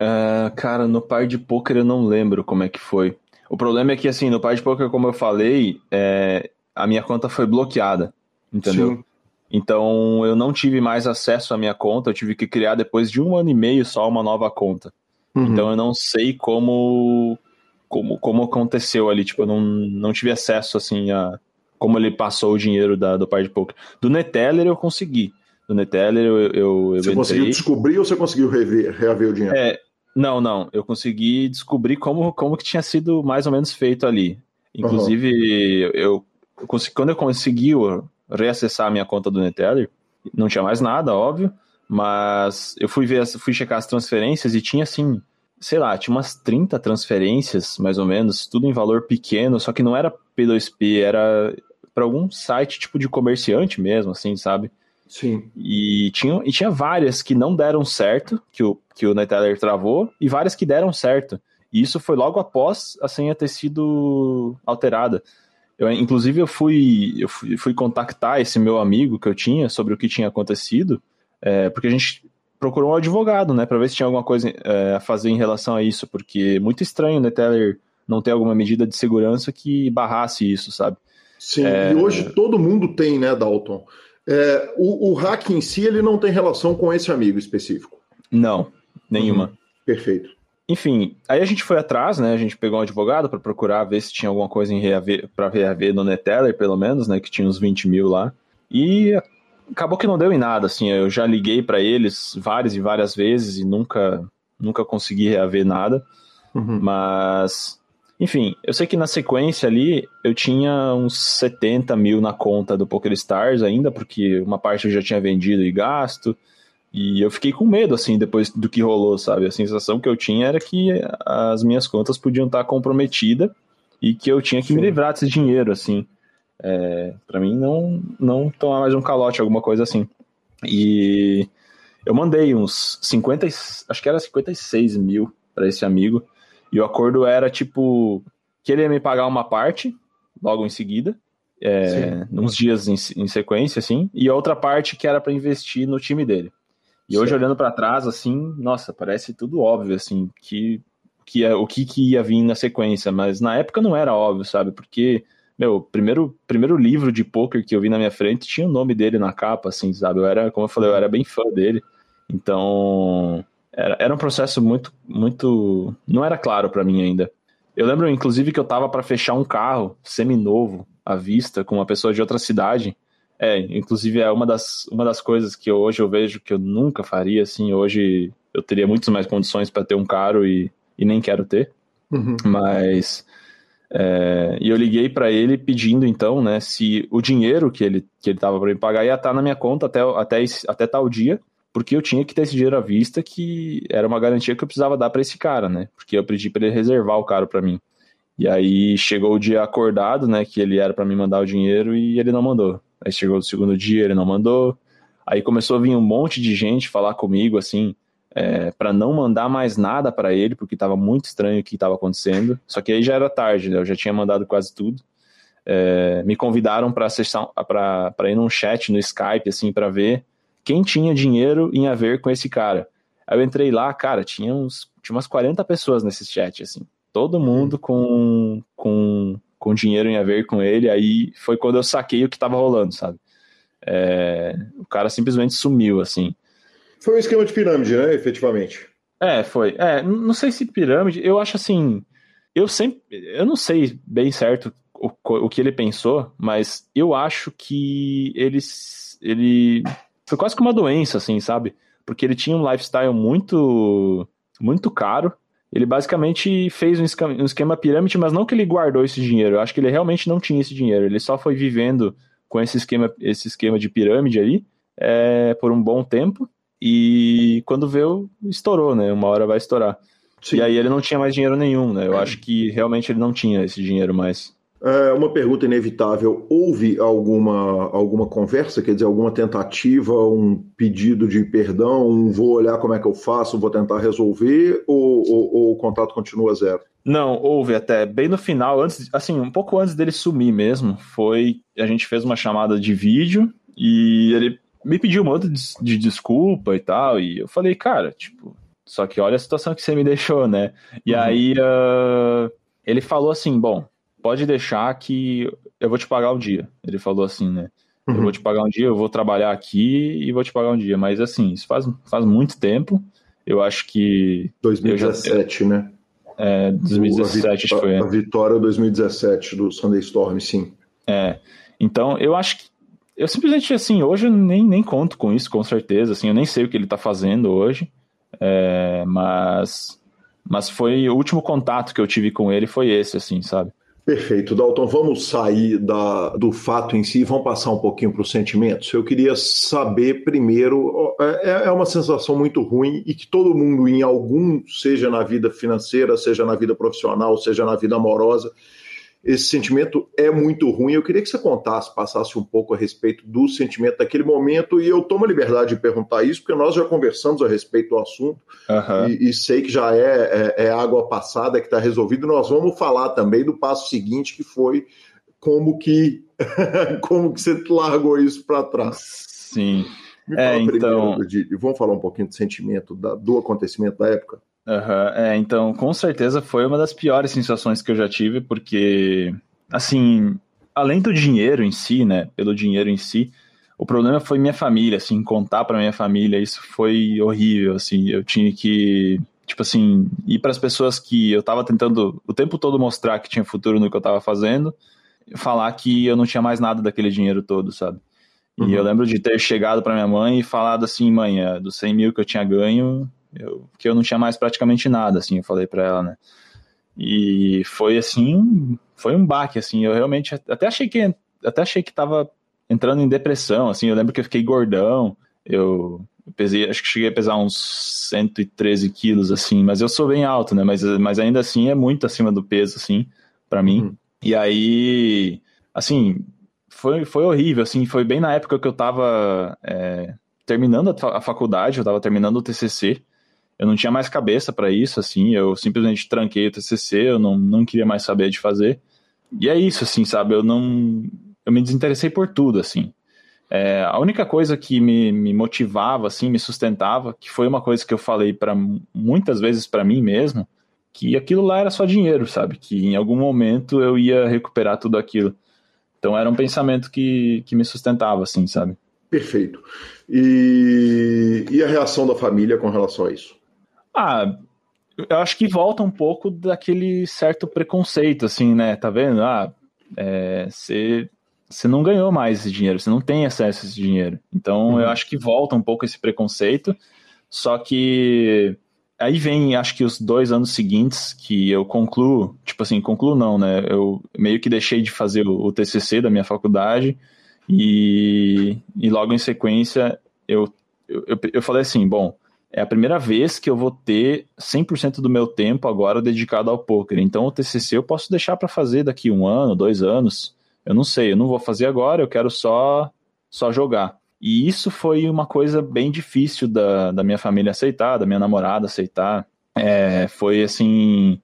Uh, cara, no par de poker eu não lembro como é que foi. O problema é que, assim, no par de poker, como eu falei, é, a minha conta foi bloqueada, entendeu? Sim. Então eu não tive mais acesso à minha conta, eu tive que criar depois de um ano e meio só uma nova conta. Uhum. Então eu não sei como, como como aconteceu ali, tipo, eu não, não tive acesso assim a como ele passou o dinheiro da, do par de poker. Do Neteller eu consegui. Do Neteller eu, eu, eu Você entrei... conseguiu descobrir ou você conseguiu rever, reaver o dinheiro? É, não, não. Eu consegui descobrir como, como que tinha sido mais ou menos feito ali. Inclusive, uhum. eu, eu consegui, quando eu consegui reacessar a minha conta do Neteller, não tinha mais nada, óbvio, mas eu fui ver, fui checar as transferências e tinha assim, sei lá, tinha umas 30 transferências, mais ou menos, tudo em valor pequeno, só que não era P2P, era para algum site tipo de comerciante mesmo, assim, sabe? Sim. E tinha, e tinha várias que não deram certo, que o, que o Neteller travou, e várias que deram certo. E isso foi logo após a senha ter sido alterada. Eu, inclusive, eu fui, eu fui, fui, contactar esse meu amigo que eu tinha sobre o que tinha acontecido, é, porque a gente procurou um advogado, né, para ver se tinha alguma coisa é, a fazer em relação a isso, porque é muito estranho o Neteller não ter alguma medida de segurança que barrasse isso, sabe? Sim, é... e hoje todo mundo tem, né, Dalton? É, o, o hack em si, ele não tem relação com esse amigo específico? Não, nenhuma. Uhum. Perfeito. Enfim, aí a gente foi atrás, né? A gente pegou um advogado para procurar ver se tinha alguma coisa em reaver, para reaver no Neteller, pelo menos, né? Que tinha uns 20 mil lá. E acabou que não deu em nada, assim. Eu já liguei para eles várias e várias vezes e nunca, nunca consegui reaver nada. Uhum. Mas, enfim, eu sei que na sequência ali eu tinha uns 70 mil na conta do PokerStars ainda, porque uma parte eu já tinha vendido e gasto. E eu fiquei com medo, assim, depois do que rolou, sabe? A sensação que eu tinha era que as minhas contas podiam estar comprometidas e que eu tinha que Sim. me livrar desse dinheiro, assim. É, para mim, não, não tomar mais um calote, alguma coisa assim. E eu mandei uns 50, acho que era 56 mil para esse amigo. E o acordo era, tipo, que ele ia me pagar uma parte logo em seguida, é, uns dias em, em sequência, assim, e a outra parte que era para investir no time dele. E hoje, olhando para trás, assim, nossa, parece tudo óbvio, assim, que, que é, o que, que ia vir na sequência, mas na época não era óbvio, sabe? Porque, meu, primeiro, primeiro livro de poker que eu vi na minha frente tinha o nome dele na capa, assim, sabe? Eu era, como eu falei, eu era bem fã dele. Então, era, era um processo muito, muito. Não era claro para mim ainda. Eu lembro, inclusive, que eu tava para fechar um carro semi-novo à vista com uma pessoa de outra cidade. É, inclusive é uma das, uma das coisas que hoje eu vejo que eu nunca faria, assim, hoje eu teria muitas mais condições para ter um carro e, e nem quero ter, uhum. mas... É, e eu liguei para ele pedindo, então, né, se o dinheiro que ele, que ele tava para me pagar ia estar tá na minha conta até, até, até tal dia, porque eu tinha que ter esse dinheiro à vista, que era uma garantia que eu precisava dar para esse cara, né, porque eu pedi para ele reservar o carro para mim. E aí chegou o dia acordado, né, que ele era para me mandar o dinheiro e ele não mandou. Aí chegou o segundo dia, ele não mandou. Aí começou a vir um monte de gente falar comigo, assim, é, para não mandar mais nada para ele, porque estava muito estranho o que estava acontecendo. Só que aí já era tarde, né? eu já tinha mandado quase tudo. É, me convidaram para ir num chat no Skype, assim, para ver quem tinha dinheiro em a ver com esse cara. Aí eu entrei lá, cara, tinha, uns, tinha umas 40 pessoas nesse chat, assim. Todo mundo com, com, com dinheiro em a ver com ele. Aí foi quando eu saquei o que tava rolando, sabe? É, o cara simplesmente sumiu, assim. Foi um esquema de pirâmide, né, efetivamente? É, foi. É, não sei se pirâmide, eu acho assim. Eu sempre. Eu não sei bem certo o, o que ele pensou, mas eu acho que ele, ele. Foi quase que uma doença, assim, sabe? Porque ele tinha um lifestyle muito. Muito caro. Ele basicamente fez um esquema, um esquema pirâmide, mas não que ele guardou esse dinheiro. Eu acho que ele realmente não tinha esse dinheiro. Ele só foi vivendo com esse esquema, esse esquema de pirâmide aí é, por um bom tempo. E quando veio, estourou, né? Uma hora vai estourar. Sim. E aí ele não tinha mais dinheiro nenhum, né? Eu acho que realmente ele não tinha esse dinheiro mais. É uma pergunta inevitável. Houve alguma, alguma conversa, quer dizer, alguma tentativa, um pedido de perdão, um vou olhar como é que eu faço, vou tentar resolver, ou, ou, ou o contato continua zero? Não, houve até bem no final, antes, assim, um pouco antes dele sumir mesmo, foi a gente fez uma chamada de vídeo e ele me pediu um monte de, de desculpa e tal, e eu falei, cara, tipo, só que olha a situação que você me deixou, né? E uhum. aí uh, ele falou assim, bom, pode deixar que eu vou te pagar um dia. Ele falou assim, né? Uhum. Eu vou te pagar um dia, eu vou trabalhar aqui e vou te pagar um dia. Mas assim, isso faz, faz muito tempo. Eu acho que. 2017, eu já, né? É, 2017 a, que foi. A vitória 2017 do Sunday Storm, sim. É. Então, eu acho que. Eu simplesmente, assim, hoje eu nem, nem conto com isso, com certeza. Assim, eu nem sei o que ele tá fazendo hoje. É, mas. Mas foi o último contato que eu tive com ele foi esse, assim, sabe? Perfeito, Dalton. Vamos sair da, do fato em si e vamos passar um pouquinho para os sentimentos. Eu queria saber primeiro, é, é uma sensação muito ruim e que todo mundo, em algum, seja na vida financeira, seja na vida profissional, seja na vida amorosa, esse sentimento é muito ruim. Eu queria que você contasse, passasse um pouco a respeito do sentimento daquele momento, e eu tomo a liberdade de perguntar isso, porque nós já conversamos a respeito do assunto, uhum. e, e, sei que já é, é, é água passada, que está resolvido. Nós vamos falar também do passo seguinte, que foi como que, como que você largou isso para trás. Sim. Me é, então... de, vamos falar um pouquinho do sentimento, da, do acontecimento da época? Uhum, é, então, com certeza foi uma das piores sensações que eu já tive, porque, assim, além do dinheiro em si, né, pelo dinheiro em si, o problema foi minha família, assim, contar para minha família, isso foi horrível, assim, eu tinha que, tipo assim, ir para as pessoas que eu tava tentando o tempo todo mostrar que tinha futuro no que eu tava fazendo, falar que eu não tinha mais nada daquele dinheiro todo, sabe? E uhum. eu lembro de ter chegado para minha mãe e falado assim, mãe, é, dos 100 mil que eu tinha ganho, eu, que eu não tinha mais praticamente nada, assim, eu falei para ela, né? E foi assim, foi um baque, assim, eu realmente até achei que até achei que tava entrando em depressão, assim, eu lembro que eu fiquei gordão, eu, eu pesei, acho que cheguei a pesar uns 113 quilos, assim, mas eu sou bem alto, né, mas, mas ainda assim é muito acima do peso, assim, para mim, uhum. e aí, assim, foi, foi horrível, assim, foi bem na época que eu tava é, terminando a faculdade, eu tava terminando o TCC, eu não tinha mais cabeça para isso, assim, eu simplesmente tranquei o TCC, eu não, não queria mais saber de fazer. E é isso, assim, sabe? Eu não. Eu me desinteressei por tudo, assim. É, a única coisa que me, me motivava, assim, me sustentava, que foi uma coisa que eu falei para muitas vezes para mim mesmo, que aquilo lá era só dinheiro, sabe? Que em algum momento eu ia recuperar tudo aquilo. Então era um pensamento que, que me sustentava, assim, sabe? Perfeito. E, e a reação da família com relação a isso? Ah, eu acho que volta um pouco daquele certo preconceito, assim, né? Tá vendo? Ah, você é, não ganhou mais esse dinheiro, você não tem acesso a esse dinheiro. Então uhum. eu acho que volta um pouco esse preconceito. Só que aí vem, acho que os dois anos seguintes que eu concluo, tipo assim, concluo não, né? Eu meio que deixei de fazer o, o TCC da minha faculdade e, e logo em sequência eu, eu, eu, eu falei assim, bom, é a primeira vez que eu vou ter 100% do meu tempo agora dedicado ao poker. Então o TCC eu posso deixar para fazer daqui um ano, dois anos. Eu não sei, eu não vou fazer agora, eu quero só só jogar. E isso foi uma coisa bem difícil da, da minha família aceitar, da minha namorada aceitar. É, foi assim.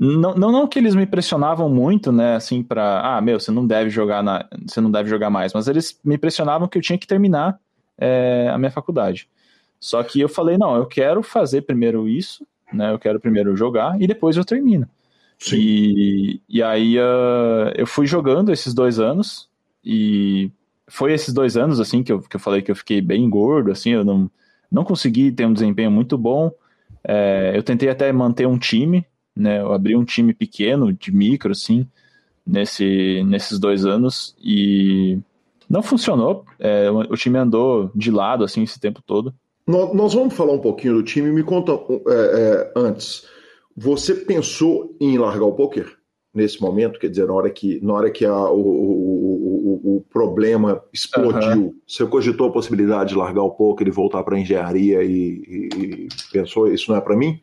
Não, não, não, que eles me pressionavam muito, né, assim, pra. Ah, meu, você não deve jogar na, você não deve jogar mais. Mas eles me pressionavam que eu tinha que terminar é, a minha faculdade. Só que eu falei, não, eu quero fazer primeiro isso, né? Eu quero primeiro jogar e depois eu termino. Sim. E, e aí uh, eu fui jogando esses dois anos e foi esses dois anos, assim, que eu, que eu falei que eu fiquei bem gordo, assim, eu não, não consegui ter um desempenho muito bom. É, eu tentei até manter um time, né? Eu abri um time pequeno, de micro, assim, nesse, nesses dois anos e não funcionou. É, o time andou de lado, assim, esse tempo todo. Nós vamos falar um pouquinho do time. Me conta é, é, antes. Você pensou em largar o poker nesse momento? Quer dizer, na hora que, na hora que a, o, o, o, o, problema explodiu, uhum. você cogitou a possibilidade de largar o poker e voltar para a engenharia e, e, e, pensou, isso não é para mim?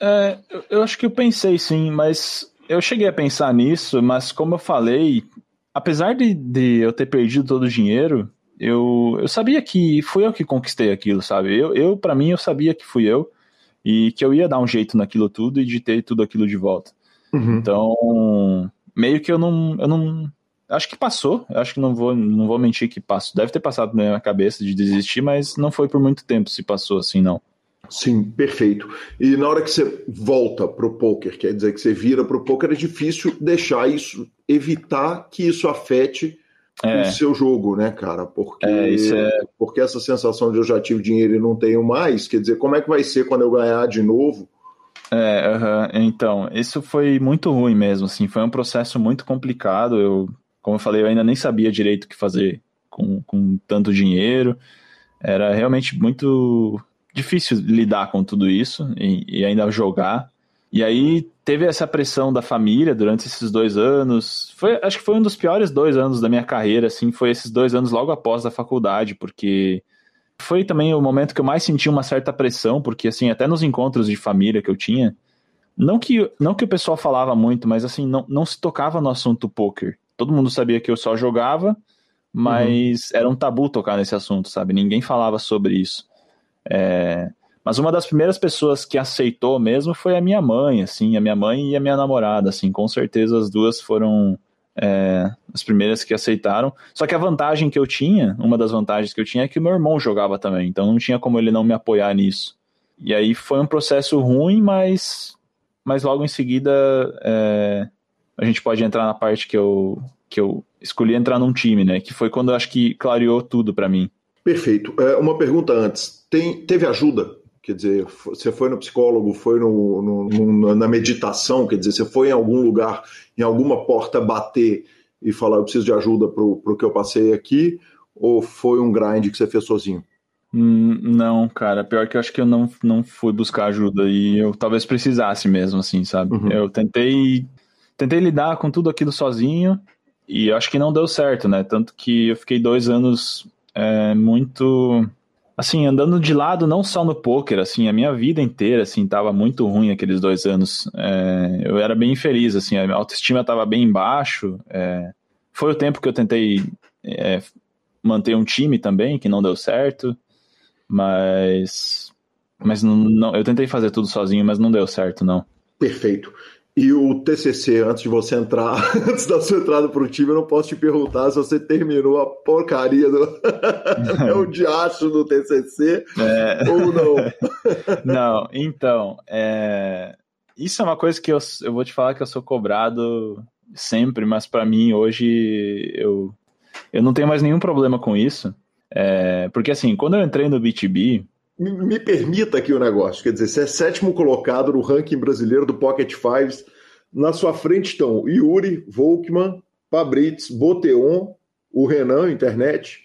É, eu acho que eu pensei sim, mas eu cheguei a pensar nisso, mas como eu falei, apesar de, de eu ter perdido todo o dinheiro, eu, eu sabia que fui eu que conquistei aquilo, sabe? Eu, eu para mim, eu sabia que fui eu e que eu ia dar um jeito naquilo tudo e de ter tudo aquilo de volta. Uhum. Então, meio que eu não, eu não. Acho que passou. Acho que não vou, não vou mentir que passou. Deve ter passado na minha cabeça de desistir, mas não foi por muito tempo se passou assim, não. Sim, perfeito. E na hora que você volta pro poker, quer dizer que você vira pro poker, é difícil deixar isso, evitar que isso afete é. o seu jogo, né, cara? Porque, é, é... porque essa sensação de eu já tive dinheiro e não tenho mais, quer dizer, como é que vai ser quando eu ganhar de novo? É, uh -huh. então, isso foi muito ruim mesmo, assim, foi um processo muito complicado, eu, como eu falei, eu ainda nem sabia direito o que fazer com, com tanto dinheiro, era realmente muito difícil lidar com tudo isso e, e ainda jogar, e aí teve essa pressão da família durante esses dois anos. Foi, acho que foi um dos piores dois anos da minha carreira, assim, foi esses dois anos logo após a faculdade, porque foi também o momento que eu mais senti uma certa pressão, porque assim, até nos encontros de família que eu tinha, não que, não que o pessoal falava muito, mas assim, não, não se tocava no assunto poker. Todo mundo sabia que eu só jogava, mas uhum. era um tabu tocar nesse assunto, sabe? Ninguém falava sobre isso. É, mas uma das primeiras pessoas que aceitou mesmo foi a minha mãe, assim, a minha mãe e a minha namorada, assim, com certeza as duas foram é, as primeiras que aceitaram. Só que a vantagem que eu tinha, uma das vantagens que eu tinha é que meu irmão jogava também, então não tinha como ele não me apoiar nisso. E aí foi um processo ruim, mas, mas logo em seguida é, a gente pode entrar na parte que eu, que eu escolhi entrar num time, né? Que foi quando eu acho que clareou tudo para mim. Perfeito. É, uma pergunta antes. Tem, teve ajuda Quer dizer, você foi no psicólogo, foi no, no, no, na meditação, quer dizer, você foi em algum lugar, em alguma porta bater e falar, eu preciso de ajuda para o que eu passei aqui, ou foi um grind que você fez sozinho? Hum, não, cara, pior que eu acho que eu não, não fui buscar ajuda e eu talvez precisasse mesmo, assim, sabe? Uhum. Eu tentei, tentei lidar com tudo aquilo sozinho e acho que não deu certo, né? Tanto que eu fiquei dois anos é, muito assim, andando de lado não só no poker, assim, a minha vida inteira, assim, tava muito ruim aqueles dois anos. É, eu era bem infeliz, assim, a autoestima tava bem embaixo. É, foi o tempo que eu tentei é, manter um time também, que não deu certo, mas, mas não, não, eu tentei fazer tudo sozinho, mas não deu certo, não. Perfeito. E o TCC, antes de você entrar, antes da sua entrada para o time, eu não posso te perguntar se você terminou a porcaria do é o diacho do TCC é... ou não. não, então, é... isso é uma coisa que eu, eu vou te falar que eu sou cobrado sempre, mas para mim hoje eu, eu não tenho mais nenhum problema com isso. É... Porque assim, quando eu entrei no BTB, me, permita aqui o negócio. Quer dizer, você é sétimo colocado no ranking brasileiro do Pocket Fives. Na sua frente estão Yuri, Volkman, Fabritz, Boteon, o Renan, internet,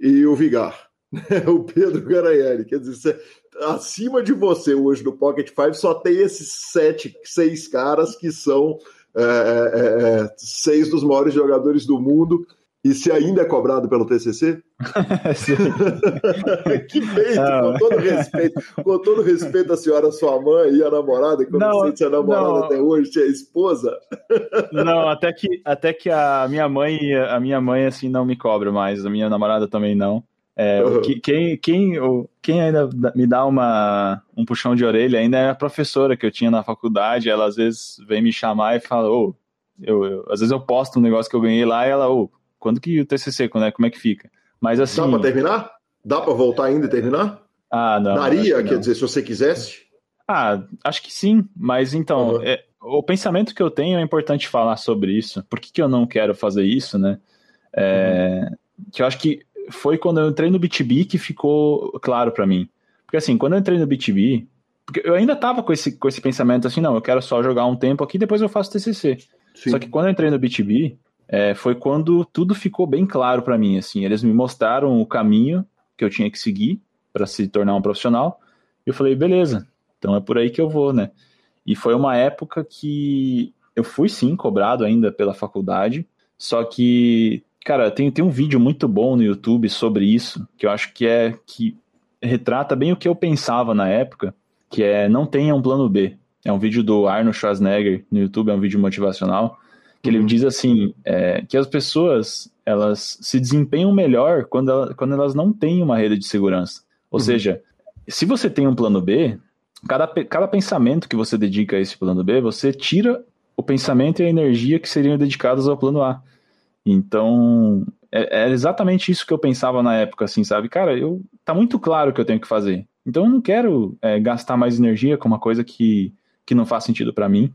e o Vigar. o Pedro Garaiani. Quer dizer, você, acima de você hoje no Pocket Five só tem esses sete, seis caras que são é, é, é, seis dos maiores jogadores do mundo e se ainda é cobrado pelo TCC? que feito, com todo respeito, com todo respeito à senhora, sua mãe e a namorada, que eu não, não sei se a namorada não. até hoje é esposa. Não, até que, até que a minha mãe, a minha mãe assim não me cobra mais, a minha namorada também não. É, uhum. que, quem, quem, quem ainda me dá uma, um puxão de orelha ainda é a professora que eu tinha na faculdade. Ela às vezes vem me chamar e fala, ô, oh, eu, eu, às vezes eu posto um negócio que eu ganhei lá e ela, ô, oh, quando que o TCC, quando é, como é que fica? Mas assim... Dá pra terminar? Dá para voltar ainda e terminar? Ah, não. Daria, quer dizer, se você quisesse? Ah, acho que sim, mas então, uhum. é, o pensamento que eu tenho é importante falar sobre isso. Por que, que eu não quero fazer isso, né? É, uhum. Que eu acho que foi quando eu entrei no BTB que ficou claro para mim. Porque assim, quando eu entrei no BTB, porque eu ainda tava com esse, com esse pensamento assim, não, eu quero só jogar um tempo aqui, depois eu faço TCC. Sim. Só que quando eu entrei no BTB, é, foi quando tudo ficou bem claro para mim, assim, eles me mostraram o caminho que eu tinha que seguir para se tornar um profissional, e eu falei, beleza, então é por aí que eu vou, né? E foi uma época que eu fui sim cobrado ainda pela faculdade, só que, cara, tem, tem um vídeo muito bom no YouTube sobre isso, que eu acho que é que retrata bem o que eu pensava na época, que é não tenha um plano B. É um vídeo do Arnold Schwarzenegger no YouTube, é um vídeo motivacional, que ele diz assim, é, que as pessoas elas se desempenham melhor quando, ela, quando elas não têm uma rede de segurança. Ou uhum. seja, se você tem um plano B, cada, cada pensamento que você dedica a esse plano B, você tira o pensamento e a energia que seriam dedicados ao plano A. Então, é, é, exatamente isso que eu pensava na época, assim, sabe? Cara, eu tá muito claro o que eu tenho que fazer. Então, eu não quero é, gastar mais energia com uma coisa que, que não faz sentido para mim.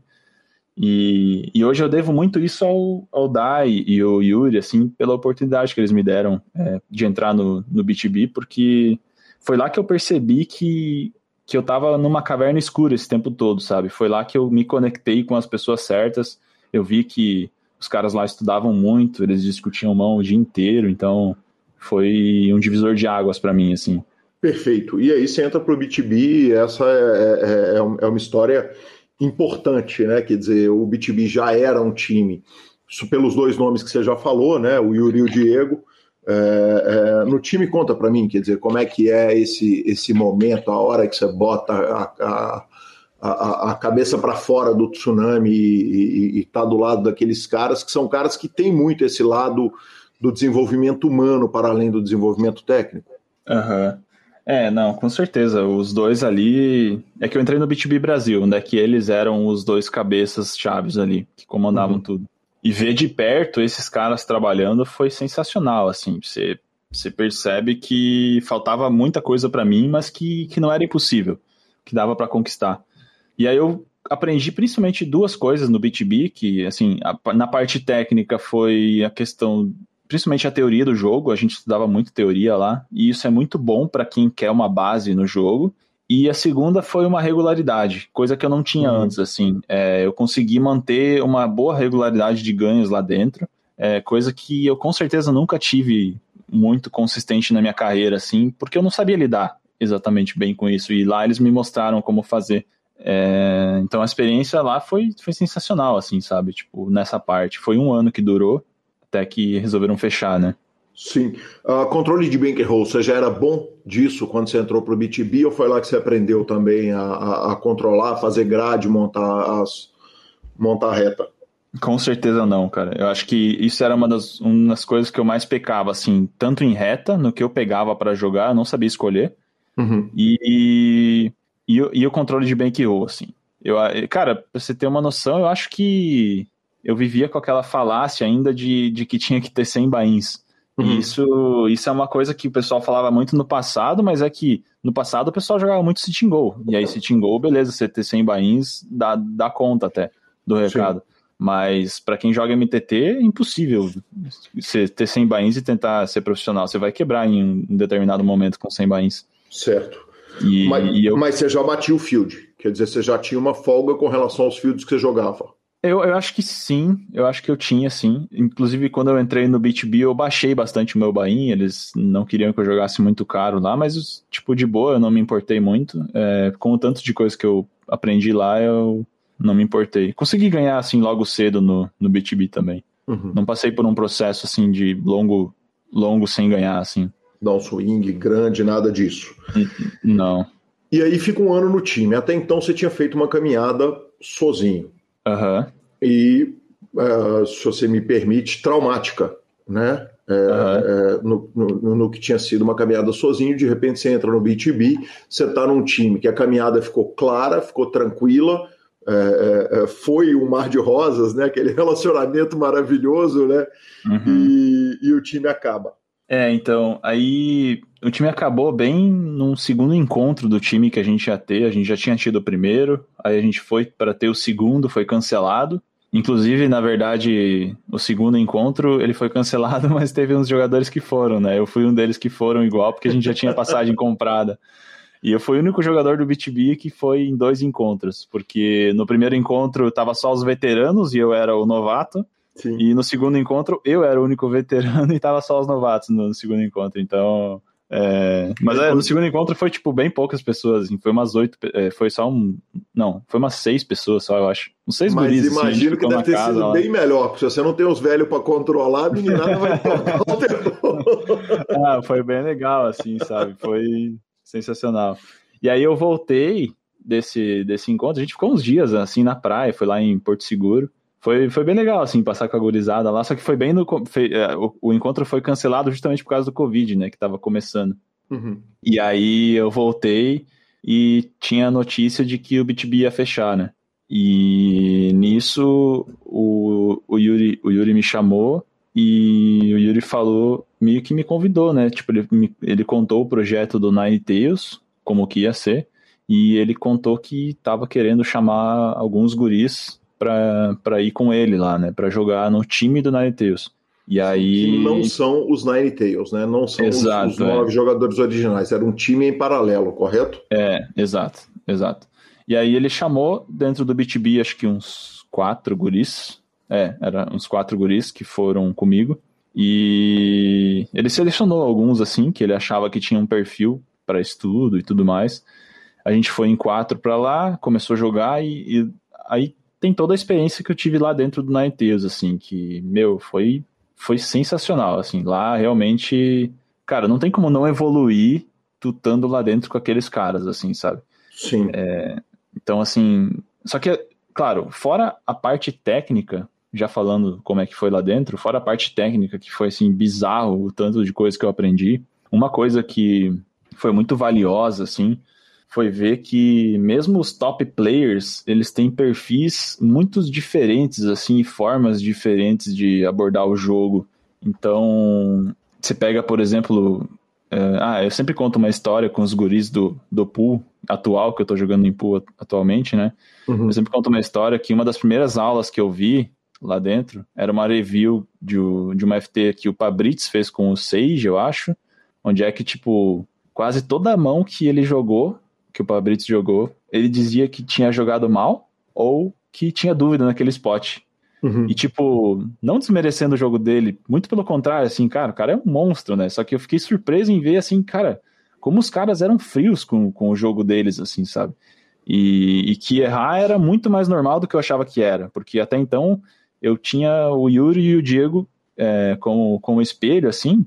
E, e, hoje eu devo muito isso ao, ao Dai e ao Yuri, assim, pela oportunidade que eles me deram é, de entrar no, no B2B, porque foi lá que eu percebi que que eu tava numa caverna escura esse tempo todo, sabe? Foi lá que eu me conectei com as pessoas certas. Eu vi que os caras lá estudavam muito, eles discutiam mão o dia inteiro, então foi um divisor de águas para mim, assim. Perfeito. E aí você entra pro B2B, e essa é, é, é, é, uma história importante, né? Quer dizer, o B2B já era um time, pelos dois nomes que você já falou, né? O Yuri e o Diego, é, é, no time conta para mim, quer dizer, como é que é esse, esse momento, a hora que você bota a, a, a, a cabeça para fora do tsunami e está do lado daqueles caras que são caras que têm muito esse lado do desenvolvimento humano para além do desenvolvimento técnico. Uhum. É, não, com certeza. Os dois ali. É que eu entrei no B2B Brasil, né? Que eles eram os dois cabeças chaves ali, que comandavam uhum. tudo. E ver de perto esses caras trabalhando foi sensacional, assim, você, você percebe que faltava muita coisa para mim, mas que, que não era impossível, que dava para conquistar. E aí eu aprendi principalmente duas coisas no B2B, que, assim, a, na parte técnica foi a questão, principalmente a teoria do jogo, a gente estudava muito teoria lá, e isso é muito bom para quem quer uma base no jogo, e a segunda foi uma regularidade, coisa que eu não tinha uhum. antes, assim. É, eu consegui manter uma boa regularidade de ganhos lá dentro, é, coisa que eu com certeza nunca tive muito consistente na minha carreira, assim, porque eu não sabia lidar exatamente bem com isso. E lá eles me mostraram como fazer. É, então a experiência lá foi, foi sensacional, assim, sabe? Tipo, nessa parte. Foi um ano que durou, até que resolveram fechar, né? Sim. Uh, controle de bankroll, você já era bom disso quando você entrou para o B2B ou foi lá que você aprendeu também a, a, a controlar, fazer grade, montar as montar a reta? Com certeza não, cara. Eu acho que isso era uma das, uma das coisas que eu mais pecava, assim, tanto em reta, no que eu pegava para jogar, eu não sabia escolher, uhum. e, e, e, o controle de bankroll, assim. Eu, cara, pra você ter uma noção, eu acho que eu vivia com aquela falácia ainda de, de que tinha que ter 100 bains. Uhum. Isso, isso é uma coisa que o pessoal falava muito no passado, mas é que no passado o pessoal jogava muito sitting goal. E aí sitting goal, beleza, você ter 100 bains dá, dá conta até do recado. Sim. Mas para quem joga MTT é impossível você ter 100 bains e tentar ser profissional. Você vai quebrar em um determinado momento com 100 bains. Certo. E, mas, e eu... mas você já batia o field. Quer dizer, você já tinha uma folga com relação aos fields que você jogava. Eu, eu acho que sim, eu acho que eu tinha sim. Inclusive, quando eu entrei no B2B, eu baixei bastante o meu bain, eles não queriam que eu jogasse muito caro lá, mas, tipo, de boa, eu não me importei muito. É, com o tanto de coisa que eu aprendi lá, eu não me importei. Consegui ganhar, assim, logo cedo no, no B2B também. Uhum. Não passei por um processo, assim, de longo, longo sem ganhar, assim. Não swing grande, nada disso. Não. E aí fica um ano no time. Até então você tinha feito uma caminhada sozinho. Uhum. E, uh, se você me permite, traumática, né? É, uhum. é, no, no, no, que tinha sido uma caminhada sozinho, de repente você entra no B2B, você está num time que a caminhada ficou clara, ficou tranquila, é, é, é, foi um mar de rosas, né? Aquele relacionamento maravilhoso, né? Uhum. E, e, o time acaba. É, então, aí o time acabou bem num segundo encontro do time que a gente ia ter. A gente já tinha tido o primeiro, aí a gente foi para ter o segundo, foi cancelado. Inclusive, na verdade, o segundo encontro ele foi cancelado, mas teve uns jogadores que foram, né? Eu fui um deles que foram igual, porque a gente já tinha passagem comprada. E eu fui o único jogador do BTB que foi em dois encontros, porque no primeiro encontro tava só os veteranos e eu era o novato. Sim. E no segundo encontro eu era o único veterano e tava só os novatos no segundo encontro. Então, é, mas é, no segundo encontro foi, tipo, bem poucas pessoas, assim, foi umas oito, é, foi só um, não, foi umas seis pessoas só, eu acho, uns seis Mas guris, assim, imagino assim, que deve ter casa, sido lá. bem melhor, porque se você não tem os velhos para controlar, a meninada vai tocar o terror. Ah, foi bem legal, assim, sabe, foi sensacional. E aí eu voltei desse, desse encontro, a gente ficou uns dias, assim, na praia, foi lá em Porto Seguro, foi, foi bem legal, assim, passar com a gurizada lá, só que foi bem no. Foi, é, o, o, encontro foi cancelado justamente por causa do Covid, né, que tava começando. Uhum. E aí eu voltei e tinha a notícia de que o BTB ia fechar, né? E nisso o, o, Yuri, o Yuri me chamou e o Yuri falou, meio que me convidou, né? Tipo, ele, ele contou o projeto do Nine Tails, como que ia ser, e ele contou que tava querendo chamar alguns guris para ir com ele lá, né? Para jogar no time do Nine Tails. E aí... Que não são os Nine Tails, né? Não são exato, os, os nove é. jogadores originais. Era um time em paralelo, correto? É, exato, exato. E aí ele chamou dentro do BTB, acho que uns quatro guris. É, era uns quatro guris que foram comigo. E ele selecionou alguns, assim, que ele achava que tinha um perfil para estudo e tudo mais. A gente foi em quatro para lá, começou a jogar e, e aí tem toda a experiência que eu tive lá dentro do Ninetales, assim, que, meu, foi, foi sensacional, assim, lá realmente, cara, não tem como não evoluir tutando lá dentro com aqueles caras, assim, sabe? Sim. É, então, assim, só que, claro, fora a parte técnica, já falando como é que foi lá dentro, fora a parte técnica, que foi, assim, bizarro o tanto de coisa que eu aprendi, uma coisa que foi muito valiosa, assim, foi ver que mesmo os top players, eles têm perfis muito diferentes, assim, formas diferentes de abordar o jogo. Então, você pega, por exemplo, é, ah, eu sempre conto uma história com os guris do, do pool atual, que eu tô jogando em pool atualmente, né? Uhum. Eu sempre conto uma história que uma das primeiras aulas que eu vi lá dentro era uma review de, de uma FT que o Pabritz fez com o Sage, eu acho, onde é que, tipo, quase toda a mão que ele jogou que o Pabritz jogou, ele dizia que tinha jogado mal ou que tinha dúvida naquele spot. Uhum. E, tipo, não desmerecendo o jogo dele, muito pelo contrário, assim, cara, o cara é um monstro, né? Só que eu fiquei surpreso em ver, assim, cara, como os caras eram frios com, com o jogo deles, assim, sabe? E, e que errar era muito mais normal do que eu achava que era, porque até então eu tinha o Yuri e o Diego é, como, como espelho, assim,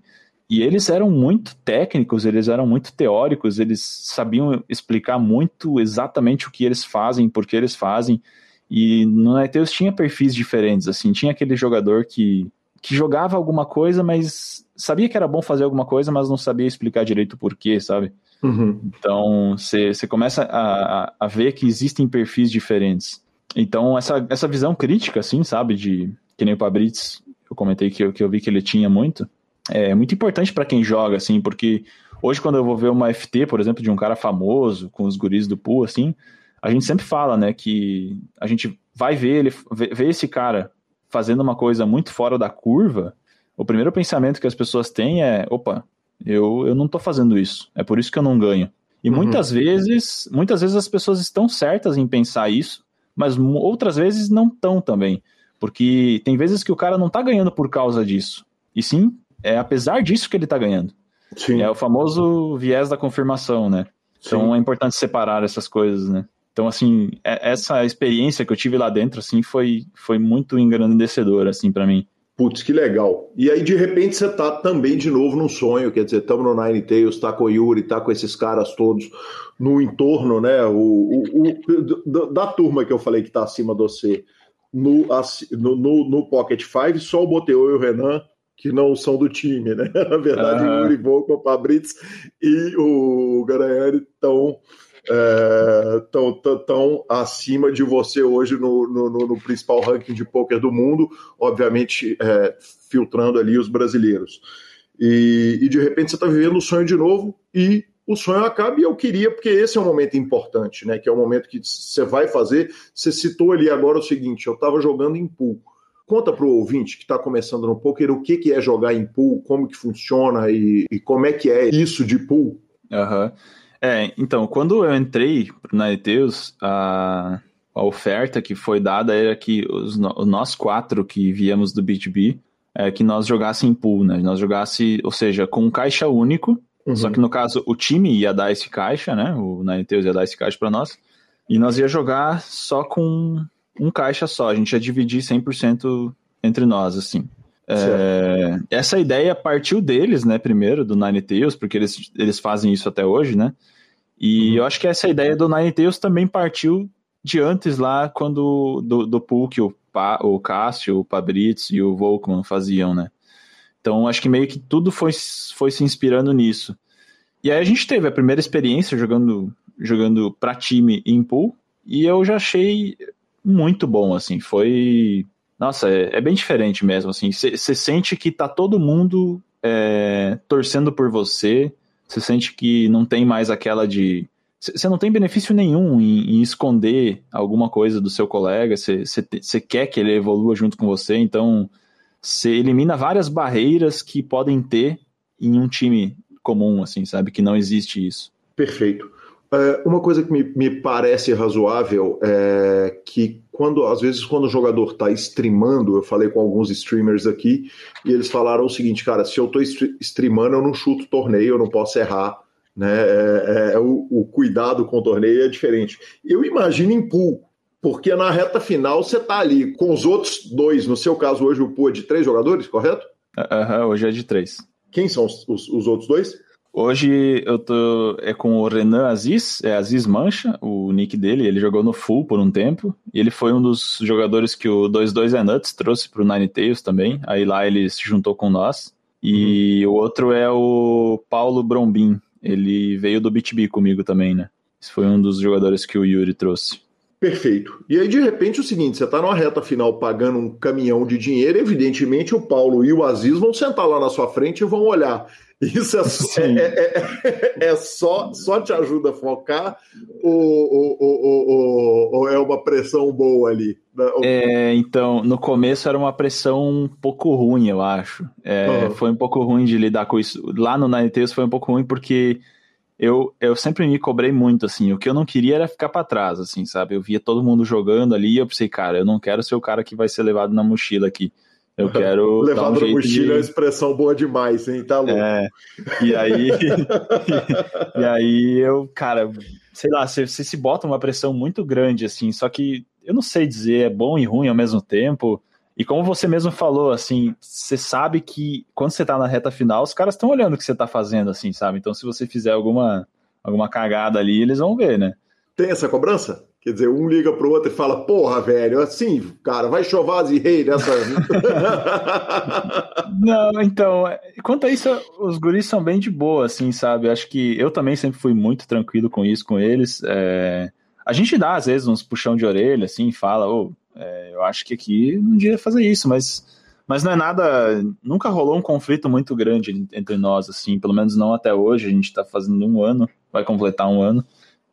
e eles eram muito técnicos, eles eram muito teóricos, eles sabiam explicar muito exatamente o que eles fazem, por que eles fazem. E no Nightales tinha perfis diferentes, assim, tinha aquele jogador que, que jogava alguma coisa, mas sabia que era bom fazer alguma coisa, mas não sabia explicar direito o porquê, sabe? Uhum. Então, você começa a, a, ver que existem perfis diferentes. Então, essa, essa visão crítica, assim, sabe, de que nem o Pabritz, eu comentei que eu, que eu vi que ele tinha muito, é muito importante para quem joga, assim, porque hoje quando eu vou ver uma FT, por exemplo, de um cara famoso, com os guris do pool, assim, a gente sempre fala, né, que a gente vai ver ele, ver esse cara fazendo uma coisa muito fora da curva, o primeiro pensamento que as pessoas têm é, opa, eu, eu não tô fazendo isso, é por isso que eu não ganho. E uhum. muitas vezes, muitas vezes as pessoas estão certas em pensar isso, mas outras vezes não estão também. Porque tem vezes que o cara não tá ganhando por causa disso. E sim é apesar disso que ele está ganhando. Sim. É o famoso viés da confirmação, né? Então Sim. é importante separar essas coisas, né? Então, assim, é, essa experiência que eu tive lá dentro, assim, foi, foi muito engrandecedora, assim, para mim. Putz, que legal. E aí, de repente, você tá também de novo num sonho, quer dizer, estamos no Nine Tails, tá com o Yuri, tá com esses caras todos no entorno, né? O, o, o da turma que eu falei que tá acima do você no, no, no Pocket 5, só o Boteu e o Renan que não são do time, né? Na verdade, uhum. o Yuri Volko, o Fabritz e o Garanhani estão é, tão, tão, tão, acima de você hoje no, no, no, principal ranking de poker do mundo, obviamente é, filtrando ali os brasileiros. E, e de repente você está vivendo o sonho de novo e o sonho acaba e eu queria, porque esse é um momento importante, né? Que é o momento que você vai fazer. Você citou ali agora o seguinte: eu estava jogando em pool. Conta para o ouvinte que está começando no poker o que, que é jogar em pool, como que funciona e, e como é que é isso de pool. Uhum. É, então, quando eu entrei na Eteus, a, a oferta que foi dada era que os, nós quatro que viemos do B2B, é, que nós jogasse em pool, né? Nós jogasse, ou seja, com um caixa único, uhum. só que no caso o time ia dar esse caixa, né? O Ninetales ia dar esse caixa para nós, e nós ia jogar só com um caixa só, a gente ia dividir 100% entre nós, assim. É, essa ideia partiu deles, né, primeiro, do Ninetales, porque eles, eles fazem isso até hoje, né? E uhum. eu acho que essa ideia do Ninetales também partiu de antes lá, quando do, do pool que o pa, o Cássio, o Pabritz e o Volkman faziam, né? Então acho que meio que tudo foi, foi se inspirando nisso. E aí a gente teve a primeira experiência jogando jogando para time em pool e eu já achei muito bom, assim, foi... Nossa, é, é bem diferente mesmo, assim, você sente que tá todo mundo é, torcendo por você, você sente que não tem mais aquela de você não tem benefício nenhum em, em, esconder alguma coisa do seu colega, você quer que ele evolua junto com você, então você elimina várias barreiras que podem ter em um time comum, assim, sabe? Que não existe isso. Perfeito. É, uma coisa que me, me parece razoável é que quando, às vezes, quando o jogador está streamando, eu falei com alguns streamers aqui, e eles falaram o seguinte, cara, se eu estou streamando, eu não chuto torneio, eu não posso errar né? É, é, o, o, cuidado com o torneio é diferente. Eu imagino em pool, porque na reta final você está ali com os outros dois. No seu caso, hoje o pool é de três jogadores, correto? Aham, hoje é de três. Quem são os, os, os, outros dois? Hoje eu tô é com o Renan Aziz, é Aziz Mancha, o nick dele, ele jogou no full por um tempo, e ele foi um dos jogadores que o 22 é Nuts trouxe pro Nine Tails também, aí lá ele se juntou com nós. E uhum. o outro é o Paulo Brombin, ele veio do BTB comigo também, né? Esse foi um dos jogadores que o Yuri trouxe. Perfeito. E aí, de repente, é o seguinte: você está numa reta final pagando um caminhão de dinheiro, evidentemente o Paulo e o Aziz vão sentar lá na sua frente e vão olhar. Isso é, é, é, é, só, só te ajuda a focar ou, ou, ou, ou, é uma pressão boa ali? É, então, no começo era uma pressão um pouco ruim, eu acho. Uhum. Foi um pouco ruim de lidar com isso. Lá no Ninetales foi um pouco ruim porque eu, eu sempre me cobrei muito, assim. O que eu não queria era ficar para trás, assim, sabe? Eu via todo mundo jogando ali e eu pensei, cara, eu não quero ser o cara que vai ser levado na mochila aqui. Eu quero. Levado um na mochila de... é uma expressão boa demais, hein? Tá louco. É, e aí. e aí eu, cara, sei lá, você, você se bota uma pressão muito grande, assim, só que eu não sei dizer, é bom e ruim ao mesmo tempo. E como você mesmo falou, assim, você sabe que quando você tá na reta final, os caras estão olhando o que você tá fazendo, assim, sabe? Então, se você fizer alguma, alguma cagada ali, eles vão ver, né? Tem essa cobrança? Quer dizer, um liga pro outro e fala, porra, velho, assim, cara, vai chover e rei nessa. Não, então, quanto a isso, os guris são bem de boa, assim, sabe? Acho que eu também sempre fui muito tranquilo com isso, com eles. É... A gente dá, às vezes, uns puxão de orelha, assim, fala, ô, é, eu acho que aqui não devia fazer isso, mas, mas não é nada. Nunca rolou um conflito muito grande entre nós, assim, pelo menos não até hoje. A gente está fazendo um ano, vai completar um ano.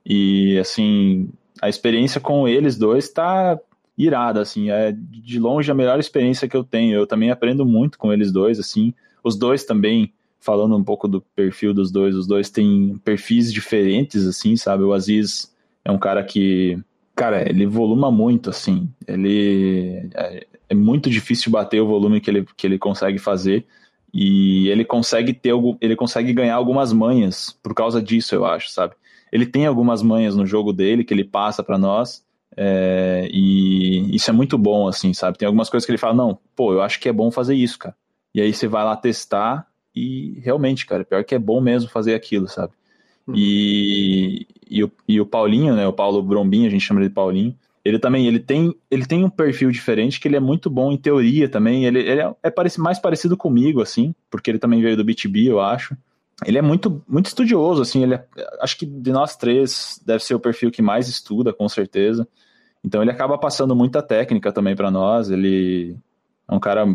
E, assim, a experiência com eles dois está irada, assim, é de longe a melhor experiência que eu tenho. Eu também aprendo muito com eles dois, assim. Os dois também, falando um pouco do perfil dos dois, os dois têm perfis diferentes, assim, sabe? O Aziz é um cara que cara, ele voluma muito, assim. Ele é, é, muito difícil bater o volume que ele, que ele consegue fazer. E ele consegue ter ele consegue ganhar algumas manhas por causa disso, eu acho, sabe? Ele tem algumas manhas no jogo dele que ele passa para nós. É, e isso é muito bom, assim, sabe? Tem algumas coisas que ele fala, não, pô, eu acho que é bom fazer isso, cara. E aí você vai lá testar e realmente, cara, pior que é bom mesmo fazer aquilo, sabe? Uhum. E, e, o, e o Paulinho, né, o Paulo Brombin, a gente chama ele de Paulinho, ele também ele tem, ele tem um perfil diferente, que ele é muito bom em teoria também, ele, ele é, é parecido, mais parecido comigo, assim, porque ele também veio do BTB, eu acho. Ele é muito, muito estudioso, assim, ele é, acho que de nós três deve ser o perfil que mais estuda, com certeza. Então ele acaba passando muita técnica também para nós, ele É um cara,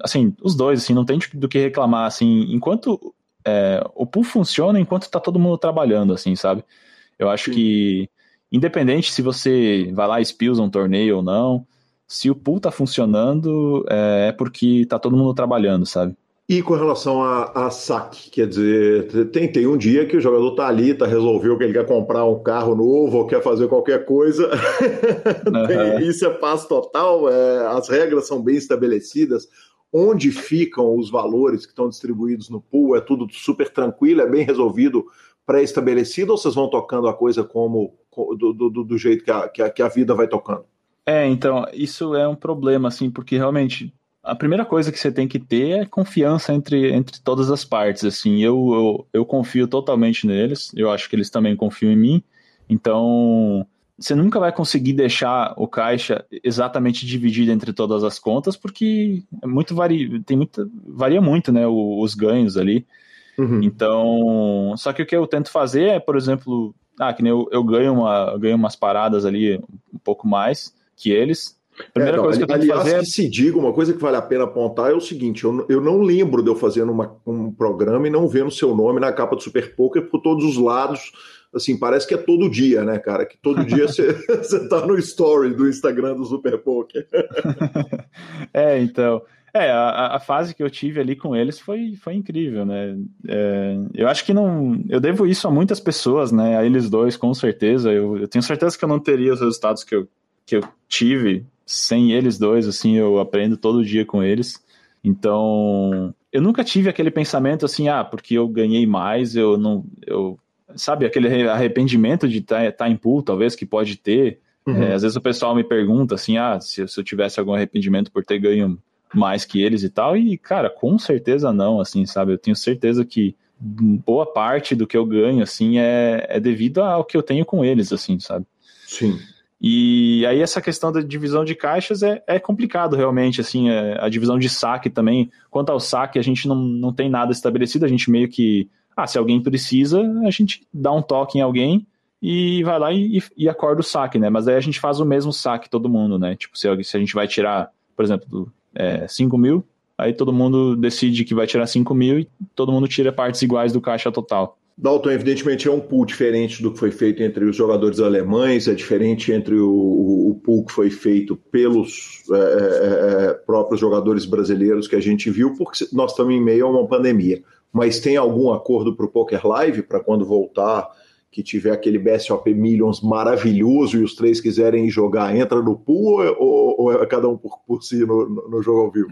assim, os dois, assim, não tem do que reclamar, assim, enquanto é, o pool funciona, enquanto tá todo mundo trabalhando, assim, sabe? Eu acho Sim. que, independente se você vai lá e espilza um torneio ou não, se o pool tá funcionando, é, é porque tá todo mundo trabalhando, sabe? E com relação a, a saque, quer dizer, tem, tem um dia que o jogador tá ali, tá resolveu que ele quer comprar um carro novo ou quer fazer qualquer coisa. Uhum. isso é paz total, é, as regras são bem estabelecidas. Onde ficam os valores que estão distribuídos no pool? É tudo super tranquilo, é bem resolvido, pré-estabelecido, ou vocês vão tocando a coisa como do, do, do jeito que a, que a, que a vida vai tocando? É, então, isso é um problema, assim, porque realmente a primeira coisa que você tem que ter é confiança entre, entre todas as partes. Assim, eu, eu, eu confio totalmente neles, eu acho que eles também confiam em mim. Então, você nunca vai conseguir deixar o caixa exatamente dividido entre todas as contas, porque é muito vari, tem muita, varia muito, né, os ganhos ali. Uhum. Então, só que o que eu tento fazer é, por exemplo, ah, que nem eu, eu ganho, uma, eu ganho umas paradas ali um pouco mais que eles, Primeira é, não, coisa que eu tenho aliás, que fazer. que se diga, uma coisa que vale a pena apontar é o seguinte: eu, eu não lembro de eu fazendo uma, um programa e não vendo seu nome na capa do Super Poker por todos os lados. Assim, parece que é todo dia, né, cara? Que todo dia você, você tá no story do Instagram do Super Poker. é, então. É, a, a, fase que eu tive ali com eles foi, foi incrível, né? É, eu acho que não. Eu devo isso a muitas pessoas, né? A eles dois, com certeza. Eu, eu tenho certeza que eu não teria os resultados que eu, que eu tive sem eles dois, assim, eu aprendo todo dia com eles. Então, eu nunca tive aquele pensamento assim, ah, porque eu ganhei mais, eu não. Eu, sabe, aquele arrependimento de estar tá, tá em pool, talvez, que pode ter. Uhum. É, às vezes o pessoal me pergunta assim, ah, se, se eu tivesse algum arrependimento por ter ganho mais que eles e tal, e, cara, com certeza não, assim, sabe? Eu tenho certeza que boa parte do que eu ganho, assim, é, é devido ao que eu tenho com eles, assim, sabe? Sim. E aí essa questão da divisão de caixas é, é complicado realmente, assim, é, a divisão de saque também. Quanto ao saque, a gente não, não tem nada estabelecido, a gente meio que, ah, se alguém precisa, a gente dá um toque em alguém e vai lá e, e acorda o saque, né? Mas aí a gente faz o mesmo saque todo mundo, né? Tipo, se, se a gente vai tirar, por exemplo, é, 5 mil, aí todo mundo decide que vai tirar 5 mil e todo mundo tira partes iguais do caixa total. Dalton, evidentemente, é um pool diferente do que foi feito entre os jogadores alemães, é diferente entre o, o, pool que foi feito pelos é, é, é, próprios jogadores brasileiros que a gente viu, porque nós estamos em meio a uma pandemia. Mas tem algum acordo para o Poker Live para quando voltar, que tiver aquele BSOP Millions maravilhoso e os três quiserem jogar, entra no pool ou, ou é cada um por, por si no, no jogo ao vivo?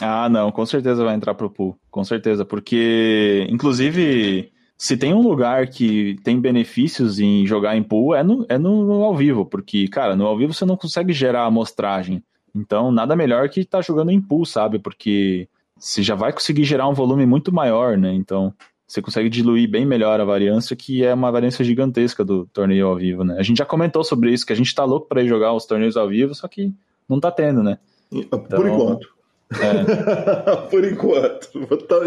Ah, não, com certeza vai entrar para o pool, com certeza, porque inclusive se tem um lugar que tem benefícios em jogar em pool, é no, é no, ao vivo, porque, cara, no ao vivo você não consegue gerar amostragem. Então, nada melhor que estar tá jogando em pool, sabe? Porque você já vai conseguir gerar um volume muito maior, né? Então, você consegue diluir bem melhor a variância, que é uma variância gigantesca do torneio ao vivo, né? A gente já comentou sobre isso, que a gente tá louco para ir jogar os torneios ao vivo, só que não tá tendo, né? Então, Por enquanto. É. Por enquanto.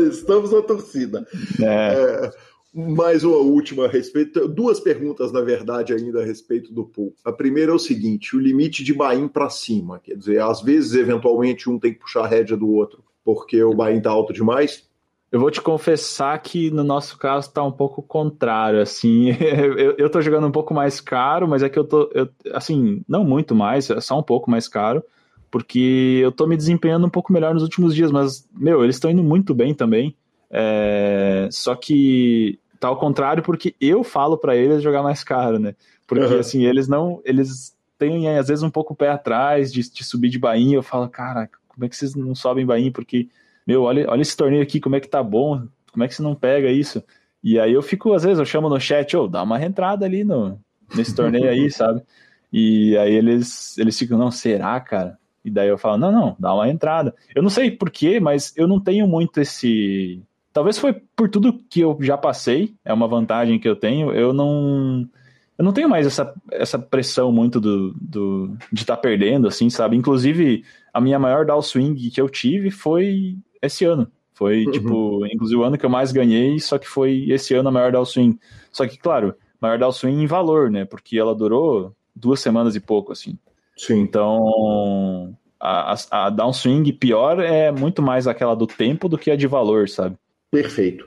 Estamos na torcida. É. é mais uma última a respeito, duas perguntas, na verdade, ainda a respeito do pool. A primeira é o seguinte: o limite de buy para cima, quer dizer, às vezes, eventualmente, um tem que puxar a rédea do outro, porque o buy-in tá alto demais. Eu vou te confessar que no nosso caso está um pouco contrário, assim, eu, eu tô jogando um pouco mais caro, mas é que eu tô, eu, assim, não muito mais, é só um pouco mais caro, porque eu tô me desempenhando um pouco melhor nos últimos dias, mas, meu, eles estão indo muito bem também, é, só que tá ao contrário porque eu falo para eles jogar mais caro, né? Porque uhum. assim, eles não, eles têm às vezes um pouco o pé atrás de, de subir de bainha, eu falo, cara, como é que vocês não sobem bainha? Porque, meu, olha, olha esse torneio aqui, como é que tá bom, como é que você não pega isso? E aí eu fico, às vezes, eu chamo no chat, ô, oh, dá uma reentrada ali no, nesse torneio aí, sabe? E aí eles, eles ficam, não, será, cara? E daí eu falo, não, não, dá uma entrada. Eu não sei porquê, mas eu não tenho muito esse. Talvez foi por tudo que eu já passei, é uma vantagem que eu tenho. Eu não. Eu não tenho mais essa, essa pressão muito do, do de estar tá perdendo, assim, sabe? Inclusive, a minha maior downswing que eu tive foi esse ano. Foi, uhum. tipo, inclusive o ano que eu mais ganhei, só que foi esse ano a maior downswing. Só que, claro, maior downswing em valor, né? Porque ela durou duas semanas e pouco, assim. Sim. Então, a, a, a downswing pior é muito mais aquela do tempo do que a de valor, sabe? Perfeito.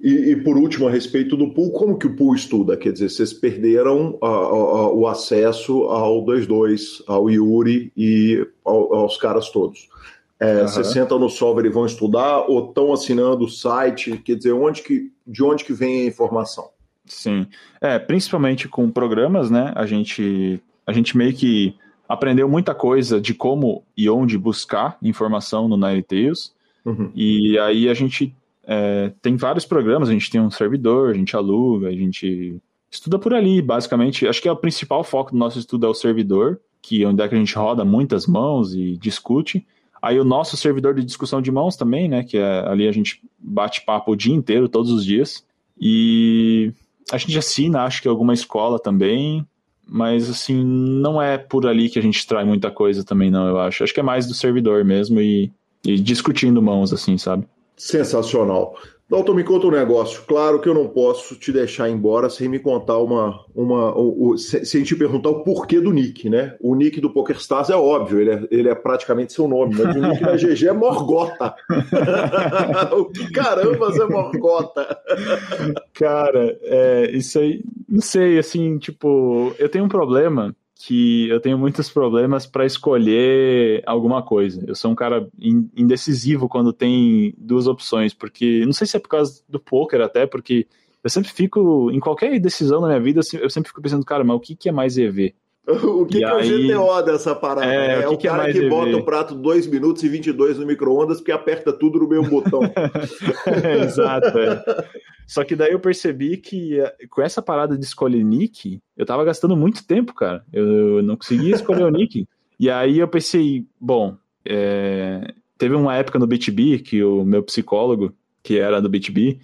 E, e, por último, a respeito do pool, como que o pool estuda? Quer dizer, vocês perderam a, a, o acesso ao 2-2, ao Yuri e ao, aos caras todos. É, uhum. Vocês sentam no solver e vão estudar ou estão assinando o site? Quer dizer, onde que, de onde que vem a informação? Sim, é, principalmente com programas, né? A gente, a gente meio que aprendeu muita coisa de como e onde buscar informação no Ninetales. Uhum. E aí a gente é, tem vários programas, a gente tem um servidor, a gente aluga, a gente estuda por ali, basicamente. Acho que é o principal foco do nosso estudo é o servidor, que é onde é que a gente roda muitas mãos e discute. Aí o nosso servidor de discussão de mãos também, né? Que é, ali a gente bate papo o dia inteiro, todos os dias. E a gente assina, acho que alguma escola também. Mas assim, não é por ali que a gente trai muita coisa também, não, eu acho. Acho que é mais do servidor mesmo e, e discutindo mãos, assim, sabe? Sensacional. Dalton, me conta um negócio. Claro que eu não posso te deixar embora sem me contar uma. uma o, sem te perguntar o porquê do nick, né? O nick do PokerStars é óbvio, ele é, ele é praticamente seu nome, mas o nick da GG é Morgota. o que carambas é Morgota? Cara, é, isso aí. Não sei, assim, tipo, eu tenho um problema que eu tenho muitos problemas para escolher alguma coisa. Eu sou um cara indecisivo quando tem duas opções, porque não sei se é por causa do poker até, porque eu sempre fico em qualquer decisão na minha vida, eu sempre fico pensando, cara, mas o que, que é mais EV? O que, que aí, é o GTO dessa parada? É, é o, que o que é cara é que bota o prato 2 minutos e 22 no micro-ondas porque aperta tudo no mesmo botão. Exato. É. Só que daí eu percebi que eh, com essa parada de escolher nick, eu tava gastando muito tempo, cara. Eu não conseguia escolher o nick. E aí eu pensei, bom, é... teve uma época no BitB que o meu psicólogo, que era do BitB,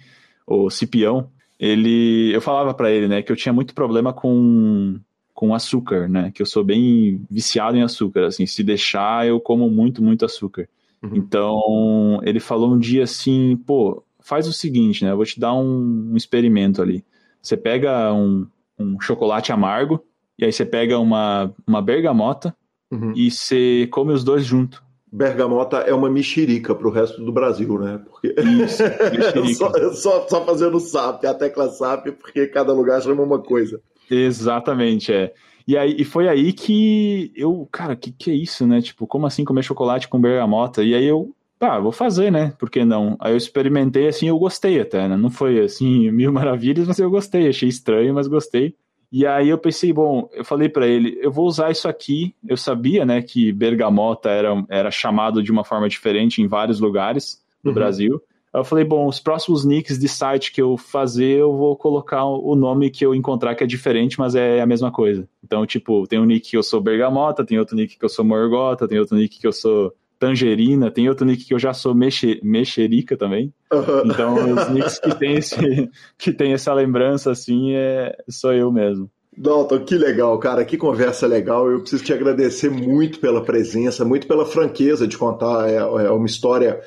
o Cipião, ele, eu falava para ele, né, que eu tinha muito problema com com açúcar, né, que eu sou bem viciado em açúcar, assim, se deixar eu como muito, muito açúcar. Uhum. Então, ele falou um dia assim, pô, faz o seguinte, né? Eu vou te dar um, um experimento ali. Você pega um, um, chocolate amargo, e aí você pega uma, uma bergamota uhum. e você come os dois juntos. Bergamota é uma mexerica para o resto do Brasil, né? Porque... Isso, só, só, só, fazendo SAP, a tecla SAP, porque cada lugar chama uma coisa. Exatamente, é. E, aí, e foi aí que eu, cara, que que é isso, né? Tipo, como assim comer chocolate com bergamota? E aí eu tá, vou fazer, né? Por que não? Aí eu experimentei assim, eu gostei até, né? Não foi assim, mil maravilhas, mas eu gostei, achei estranho, mas gostei. E aí eu pensei, bom, eu falei para ele, eu vou usar isso aqui. Eu sabia, né, que bergamota era, era chamado de uma forma diferente em vários lugares do uhum. Brasil. Eu falei, bom, os próximos nicks de site que eu fazer, eu vou colocar o nome que eu encontrar que é diferente, mas é a mesma coisa. Então, tipo, tem um nick que eu sou bergamota, tem outro nick que eu sou morgota, tem outro nick que eu sou Tangerina, tem outro nick que eu já sou mexe, Mexerica também. Uhum. Então, os nicks que tem, esse, que tem essa lembrança, assim, é, sou eu mesmo. Dalton, que legal, cara, que conversa legal. Eu preciso te agradecer muito pela presença, muito pela franqueza de contar. É, é uma história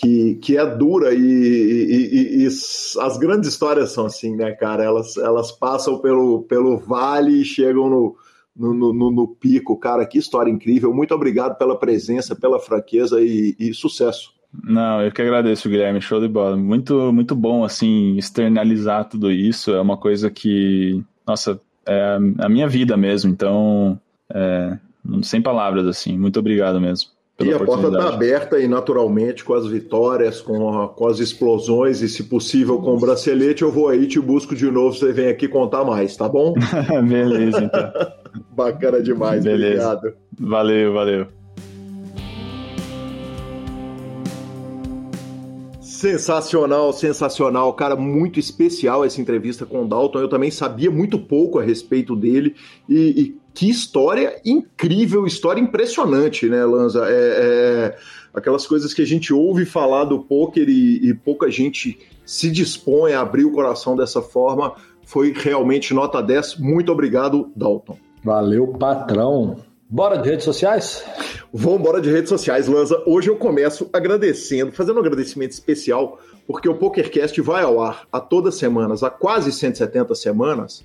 que, que é dura e, e, e, e, as grandes histórias são assim, né, cara? Elas, elas passam pelo, pelo vale e chegam no, no, no, no, pico. Cara, que história incrível. Muito obrigado pela presença, pela franqueza e, sucesso. Não, eu que agradeço, Guilherme. Show de bola. Muito, muito bom, assim, externalizar tudo isso. É uma coisa que, nossa, é a minha vida mesmo. Então, é, sem palavras, assim. Muito obrigado mesmo. E a porta está aberta e naturalmente com as vitórias, com, a, com as explosões e, se possível, com o bracelete, eu vou aí, te busco de novo, você vem aqui contar mais, tá bom? Beleza, então. Bacana demais, Beleza. obrigado. Valeu, valeu. Sensacional, sensacional, cara, muito especial essa entrevista com o Dalton. Eu também sabia muito pouco a respeito dele e, e que história incrível, história impressionante, né, Lanza? É, é, aquelas coisas que a gente ouve falar do poker e, e pouca gente se dispõe a abrir o coração dessa forma. Foi realmente nota 10. Muito obrigado, Dalton. Valeu, patrão. Bora de redes sociais? Vamos embora de redes sociais, Lanza. Hoje eu começo agradecendo, fazendo um agradecimento especial, porque o PokerCast vai ao ar a todas as semanas, há quase 170 semanas,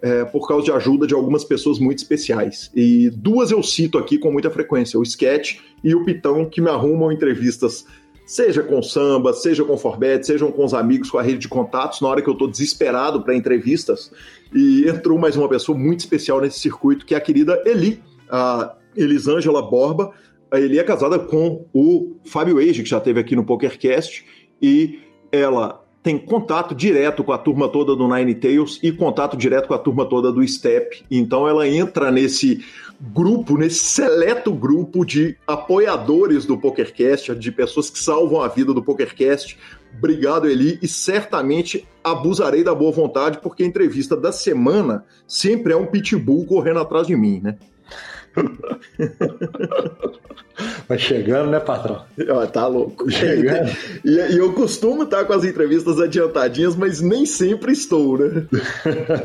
é, por causa de ajuda de algumas pessoas muito especiais. E duas eu cito aqui com muita frequência: o Sketch e o Pitão, que me arrumam entrevistas, seja com samba, seja com Forbet, sejam com os amigos, com a rede de contatos, na hora que eu estou desesperado para entrevistas. E entrou mais uma pessoa muito especial nesse circuito, que é a querida Eli, a Elisângela Borba. A Eli é casada com o Fábio Age, que já esteve aqui no PokerCast, e ela tem contato direto com a turma toda do Nine Tails e contato direto com a turma toda do Step. Então ela entra nesse grupo, nesse seleto grupo de apoiadores do PokerCast, de pessoas que salvam a vida do PokerCast. Obrigado, Eli, e certamente abusarei da boa vontade, porque a entrevista da semana sempre é um pitbull correndo atrás de mim, né? Vai chegando, né, patrão? tá louco. Chegando. E, e, eu costumo estar com as entrevistas adiantadinhas, mas nem sempre estou, né?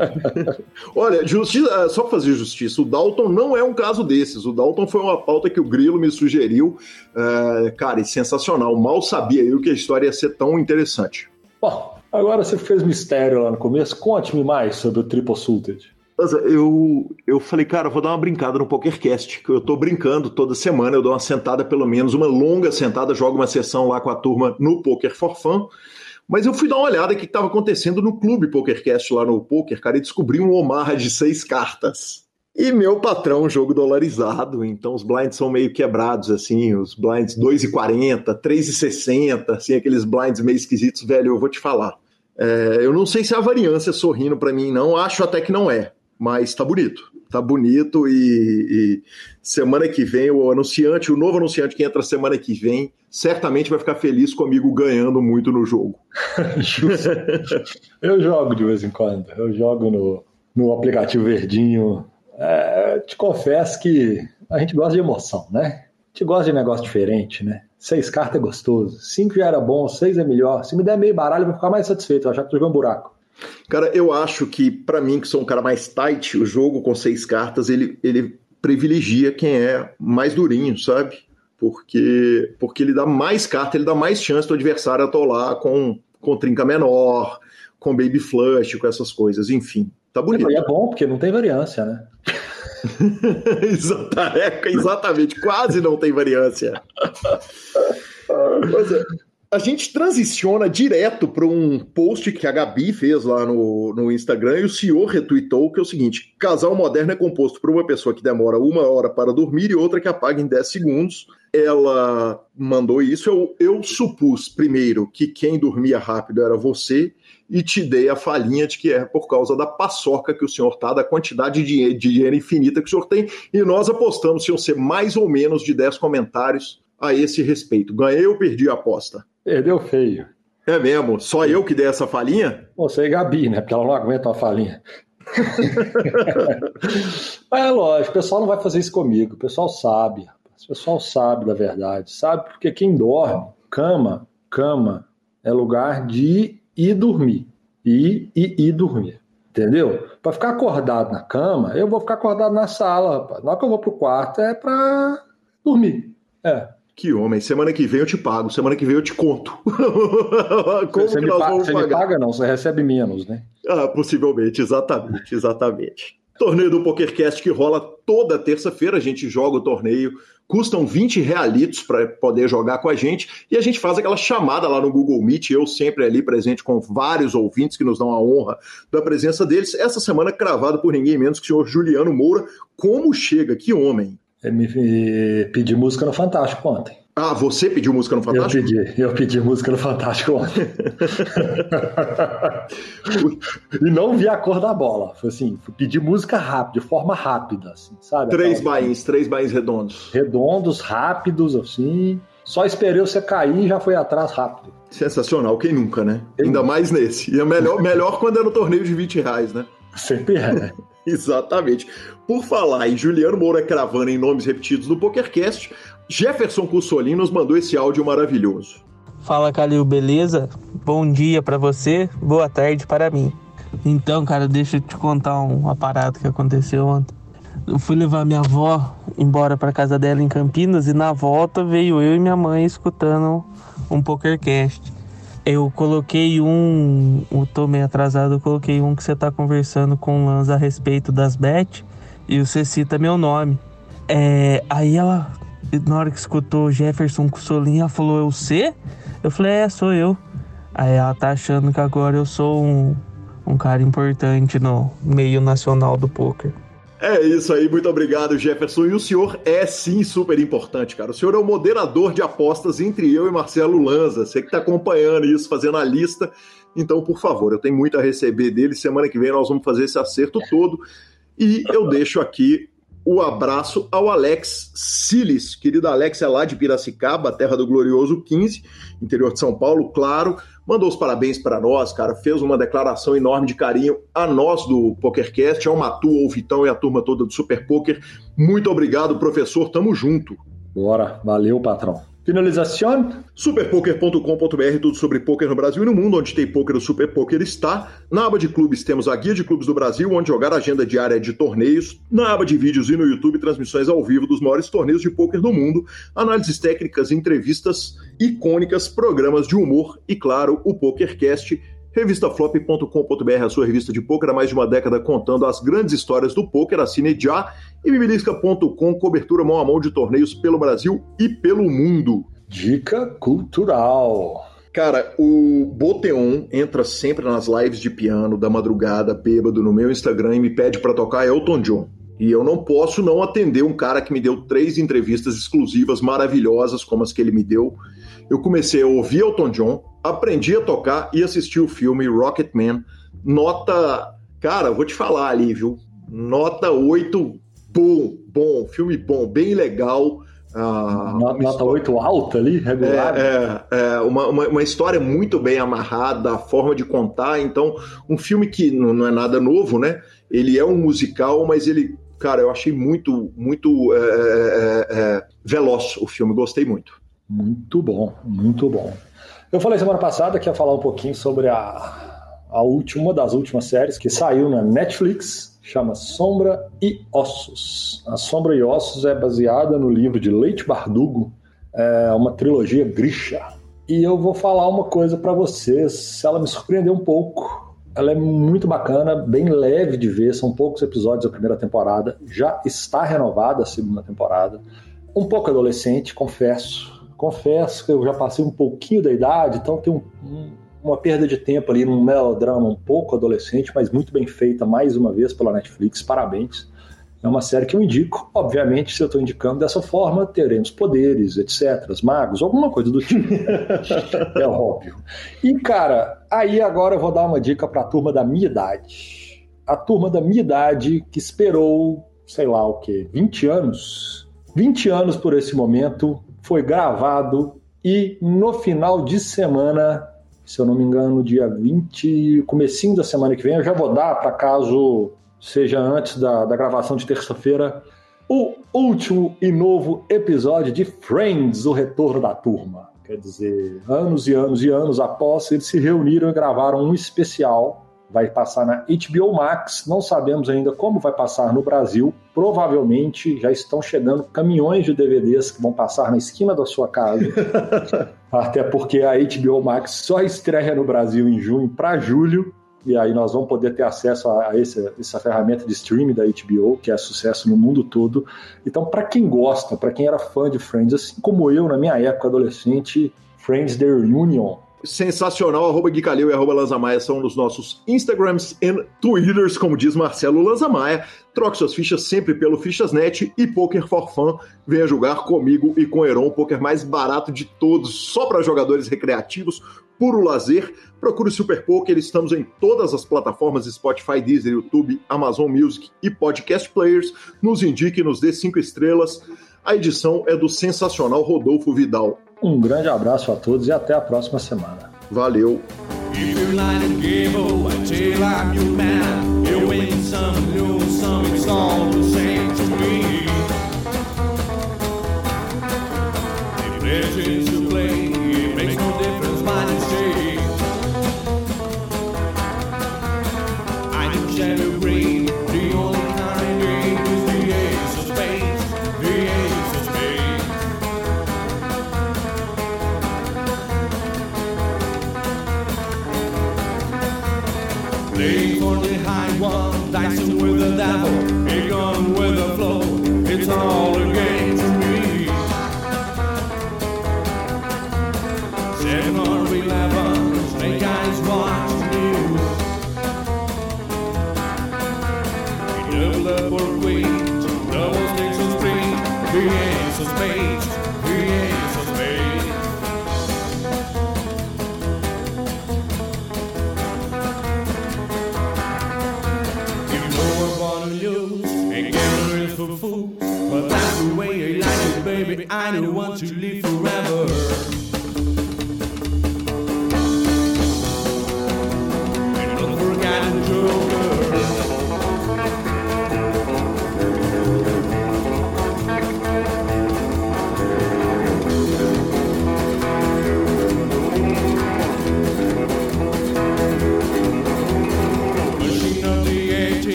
Olha, justiça, só pra fazer justiça, o Dalton não é um caso desses. O Dalton foi uma pauta que o Grilo me sugeriu. Uh, cara, e sensacional. Mal sabia eu que a história ia ser tão interessante. Bom, agora você fez mistério lá no começo. Conte-me mais sobre o Triple Salted eu, eu falei, cara, vou dar uma brincada no PokerCast, que eu tô brincando toda semana, eu dou uma sentada, pelo menos, uma longa sentada, jogo uma sessão lá com a turma no Poker for Fun. Mas eu fui dar uma olhada o que estava acontecendo no clube PokerCast lá no Poker, cara, e descobri um Omaha de seis cartas. E meu patrão, jogo dolarizado, então os blinds são meio quebrados, assim, os blinds 2,40, 3,60, assim, aqueles blinds meio esquisitos, velho, eu vou te falar. É, eu não sei se a variância sorrindo para mim, não, acho até que não é mas tá bonito. Tá bonito e, e, semana que vem o anunciante, o novo anunciante que entra semana que vem, certamente vai ficar feliz comigo ganhando muito no jogo. eu jogo de vez em quando, eu jogo no, no aplicativo verdinho. É, te confesso que a gente gosta de emoção, né? A gente gosta de negócio diferente, né? Seis cartas é gostoso, cinco já era bom, seis é melhor. Se me der meio baralho, eu vou ficar mais satisfeito, eu achar que tu jogou um buraco. Cara, eu acho que, para mim, que sou um cara mais tight, o jogo com seis cartas, ele, ele privilegia quem é mais durinho, sabe? Porque, porque ele dá mais carta, ele dá mais chance do adversário atolar com, com trinca menor, com baby flush, com essas coisas, enfim. Tá bonito. E é bom, porque não tem variância, né? Exatamente, quase não tem variância. Pois é. A gente transiciona direto para um post que a Gabi fez lá no, no Instagram e o senhor retweetou, que é o seguinte: casal moderno é composto por uma pessoa que demora uma hora para dormir e outra que apaga em 10 segundos. Ela mandou isso. Eu, eu supus, primeiro, que quem dormia rápido era você, e te dei a falinha de que é por causa da paçoca que o senhor tá, da quantidade de dinheiro infinita que o senhor tem, e nós apostamos se ser mais ou menos de 10 comentários a esse respeito. Ganhei ou perdi a aposta? Perdeu feio. É mesmo? Só eu que dei essa falinha? Você e Gabi, né? Porque ela não aguenta uma falinha. é lógico, o pessoal não vai fazer isso comigo. O pessoal sabe. O pessoal sabe da verdade. Sabe porque quem dorme, cama, cama é lugar de ir dormir. Ir e ir dormir. Entendeu? Para ficar acordado na cama, eu vou ficar acordado na sala, rapaz. Na hora que eu vou pro quarto é para dormir. É. Que homem, semana que vem eu te pago, semana que vem eu te conto. Como você que nós vamos você pagar? me paga não, você recebe menos, né? Ah, possivelmente, exatamente, exatamente. Torneio do PokerCast que rola toda terça-feira, a gente joga o torneio, custam 20 realitos para poder jogar com a gente, e a gente faz aquela chamada lá no Google Meet, eu sempre ali presente com vários ouvintes que nos dão a honra da presença deles, essa semana cravado por ninguém menos que o senhor Juliano Moura. Como chega, que homem! Eu me pedi música no Fantástico ontem. Ah, você pediu música no Fantástico? Eu pedi, eu pedi música no Fantástico ontem. e não vi a cor da bola. Foi assim, pedi música rápida, de forma rápida, assim, sabe? Três bains, três bains redondos. Redondos, rápidos, assim. Só esperei você cair e já foi atrás rápido. Sensacional, quem nunca, né? Quem Ainda nunca. mais nesse. E é melhor, melhor quando é no torneio de 20 reais, né? Sempre é, né? Exatamente. Por falar em Juliano Moura cravando em nomes repetidos do PokerCast, Jefferson Cussolin nos mandou esse áudio maravilhoso. Fala, Calil, beleza? Bom dia para você, boa tarde para mim. Então, cara, deixa eu te contar um aparato que aconteceu ontem. Eu fui levar minha avó embora para casa dela em Campinas e na volta veio eu e minha mãe escutando um PokerCast. Eu coloquei um. Eu tô meio atrasado, eu coloquei um que você tá conversando com o Lanza a respeito das bet e você cita meu nome. É, aí ela, na hora que escutou Jefferson com Solinha, falou: Eu sei? Eu falei: É, sou eu. Aí ela tá achando que agora eu sou um, um cara importante no meio nacional do poker. É isso aí, muito obrigado, Jefferson. E o senhor é sim super importante, cara. O senhor é o moderador de apostas entre eu e Marcelo Lanza. Você que está acompanhando isso, fazendo a lista. Então, por favor, eu tenho muito a receber dele. Semana que vem nós vamos fazer esse acerto todo. E eu deixo aqui o abraço ao Alex Siles. Querido Alex é lá de Piracicaba, terra do glorioso 15, interior de São Paulo, claro mandou os parabéns para nós, cara, fez uma declaração enorme de carinho a nós do PokerCast, ao Matu, ao Vitão e a turma toda do Super Poker. Muito obrigado, professor, tamo junto. Bora, valeu, patrão. Finalização? Superpoker.com.br, tudo sobre poker no Brasil e no mundo, onde tem poker, o Super Poker está. Na aba de clubes temos a guia de clubes do Brasil, onde jogar a agenda diária de torneios. Na aba de vídeos e no YouTube, transmissões ao vivo dos maiores torneios de poker do mundo, análises técnicas, entrevistas icônicas, programas de humor e, claro, o PokerCast Revistaflop.com.br, a sua revista de poker há mais de uma década contando as grandes histórias do poker. Assine já. E Bibilisca.com, cobertura mão a mão de torneios pelo Brasil e pelo mundo. Dica cultural. Cara, o Boteon entra sempre nas lives de piano da madrugada, bêbado, no meu Instagram e me pede para tocar Elton John. E eu não posso não atender um cara que me deu três entrevistas exclusivas maravilhosas, como as que ele me deu. Eu comecei a ouvir Elton John, aprendi a tocar e assisti o filme Rocketman. Nota, cara, vou te falar ali, viu? Nota 8, bom, bom, filme bom, bem legal. Ah, nota história... 8 alta ali, regular. É, é, é uma, uma, uma, história muito bem amarrada, a forma de contar. Então, um filme que não, não, é nada novo, né? Ele é um musical, mas ele, cara, eu achei muito, muito é, é, é veloz o filme, gostei muito. Muito bom, muito bom. Eu falei semana passada que ia falar um pouquinho sobre a, a última das últimas séries que saiu na Netflix, chama Sombra e Ossos. A Sombra e Ossos é baseada no livro de Leite Bardugo, é uma trilogia Grisha. E eu vou falar uma coisa para vocês, ela me surpreendeu um pouco. Ela é muito bacana, bem leve de ver, são poucos episódios da primeira temporada, já está renovada a segunda temporada. Um pouco adolescente, confesso, confesso que eu já passei um pouquinho da idade, então tem um, um, uma perda de tempo ali num melodrama um pouco adolescente, mas muito bem feita mais uma vez pela Netflix. Parabéns. É uma série que eu indico. Obviamente, se eu estou indicando dessa forma, teremos poderes, etc., magos, alguma coisa do tipo. é óbvio. E, cara, aí agora eu vou dar uma dica para a turma da minha idade. A turma da minha idade que esperou, sei lá o quê, 20 anos? 20 anos por esse momento foi gravado e no final de semana, se eu não me engano, dia 20, comecinho da semana que vem, eu já vou dar para caso seja antes da, da gravação de terça-feira, o último e novo episódio de Friends, o retorno da turma. Quer dizer, anos e anos e anos após, eles se reuniram e gravaram um especial vai passar na HBO Max. Não sabemos ainda como vai passar no Brasil. Provavelmente já estão chegando caminhões de DVDs que vão passar na esquina da sua casa. Até porque a HBO Max só estreia no Brasil em junho para julho. E aí nós vamos poder ter acesso a, esse, essa ferramenta de streaming da HBO, que é sucesso no mundo todo. Então, para quem gosta, para quem era fã de Friends, assim como eu na minha época adolescente, Friends The Reunion sensacional, arroba Gui Calil e arroba Lanzamaia são nos nossos Instagrams e Twitters, como diz Marcelo Lanzamaia. Troque suas fichas sempre pelo Fichasnet e Poker for Fun. Venha jogar comigo e com o Heron, o poker mais barato de todos, só para jogadores recreativos, puro lazer. Procure o Super Poker, estamos em todas as plataformas Spotify, Deezer, YouTube, Amazon Music e Podcast Players. Nos indique, nos dê cinco estrelas. A edição é do sensacional Rodolfo Vidal. Um grande abraço a todos e até a próxima semana. Valeu!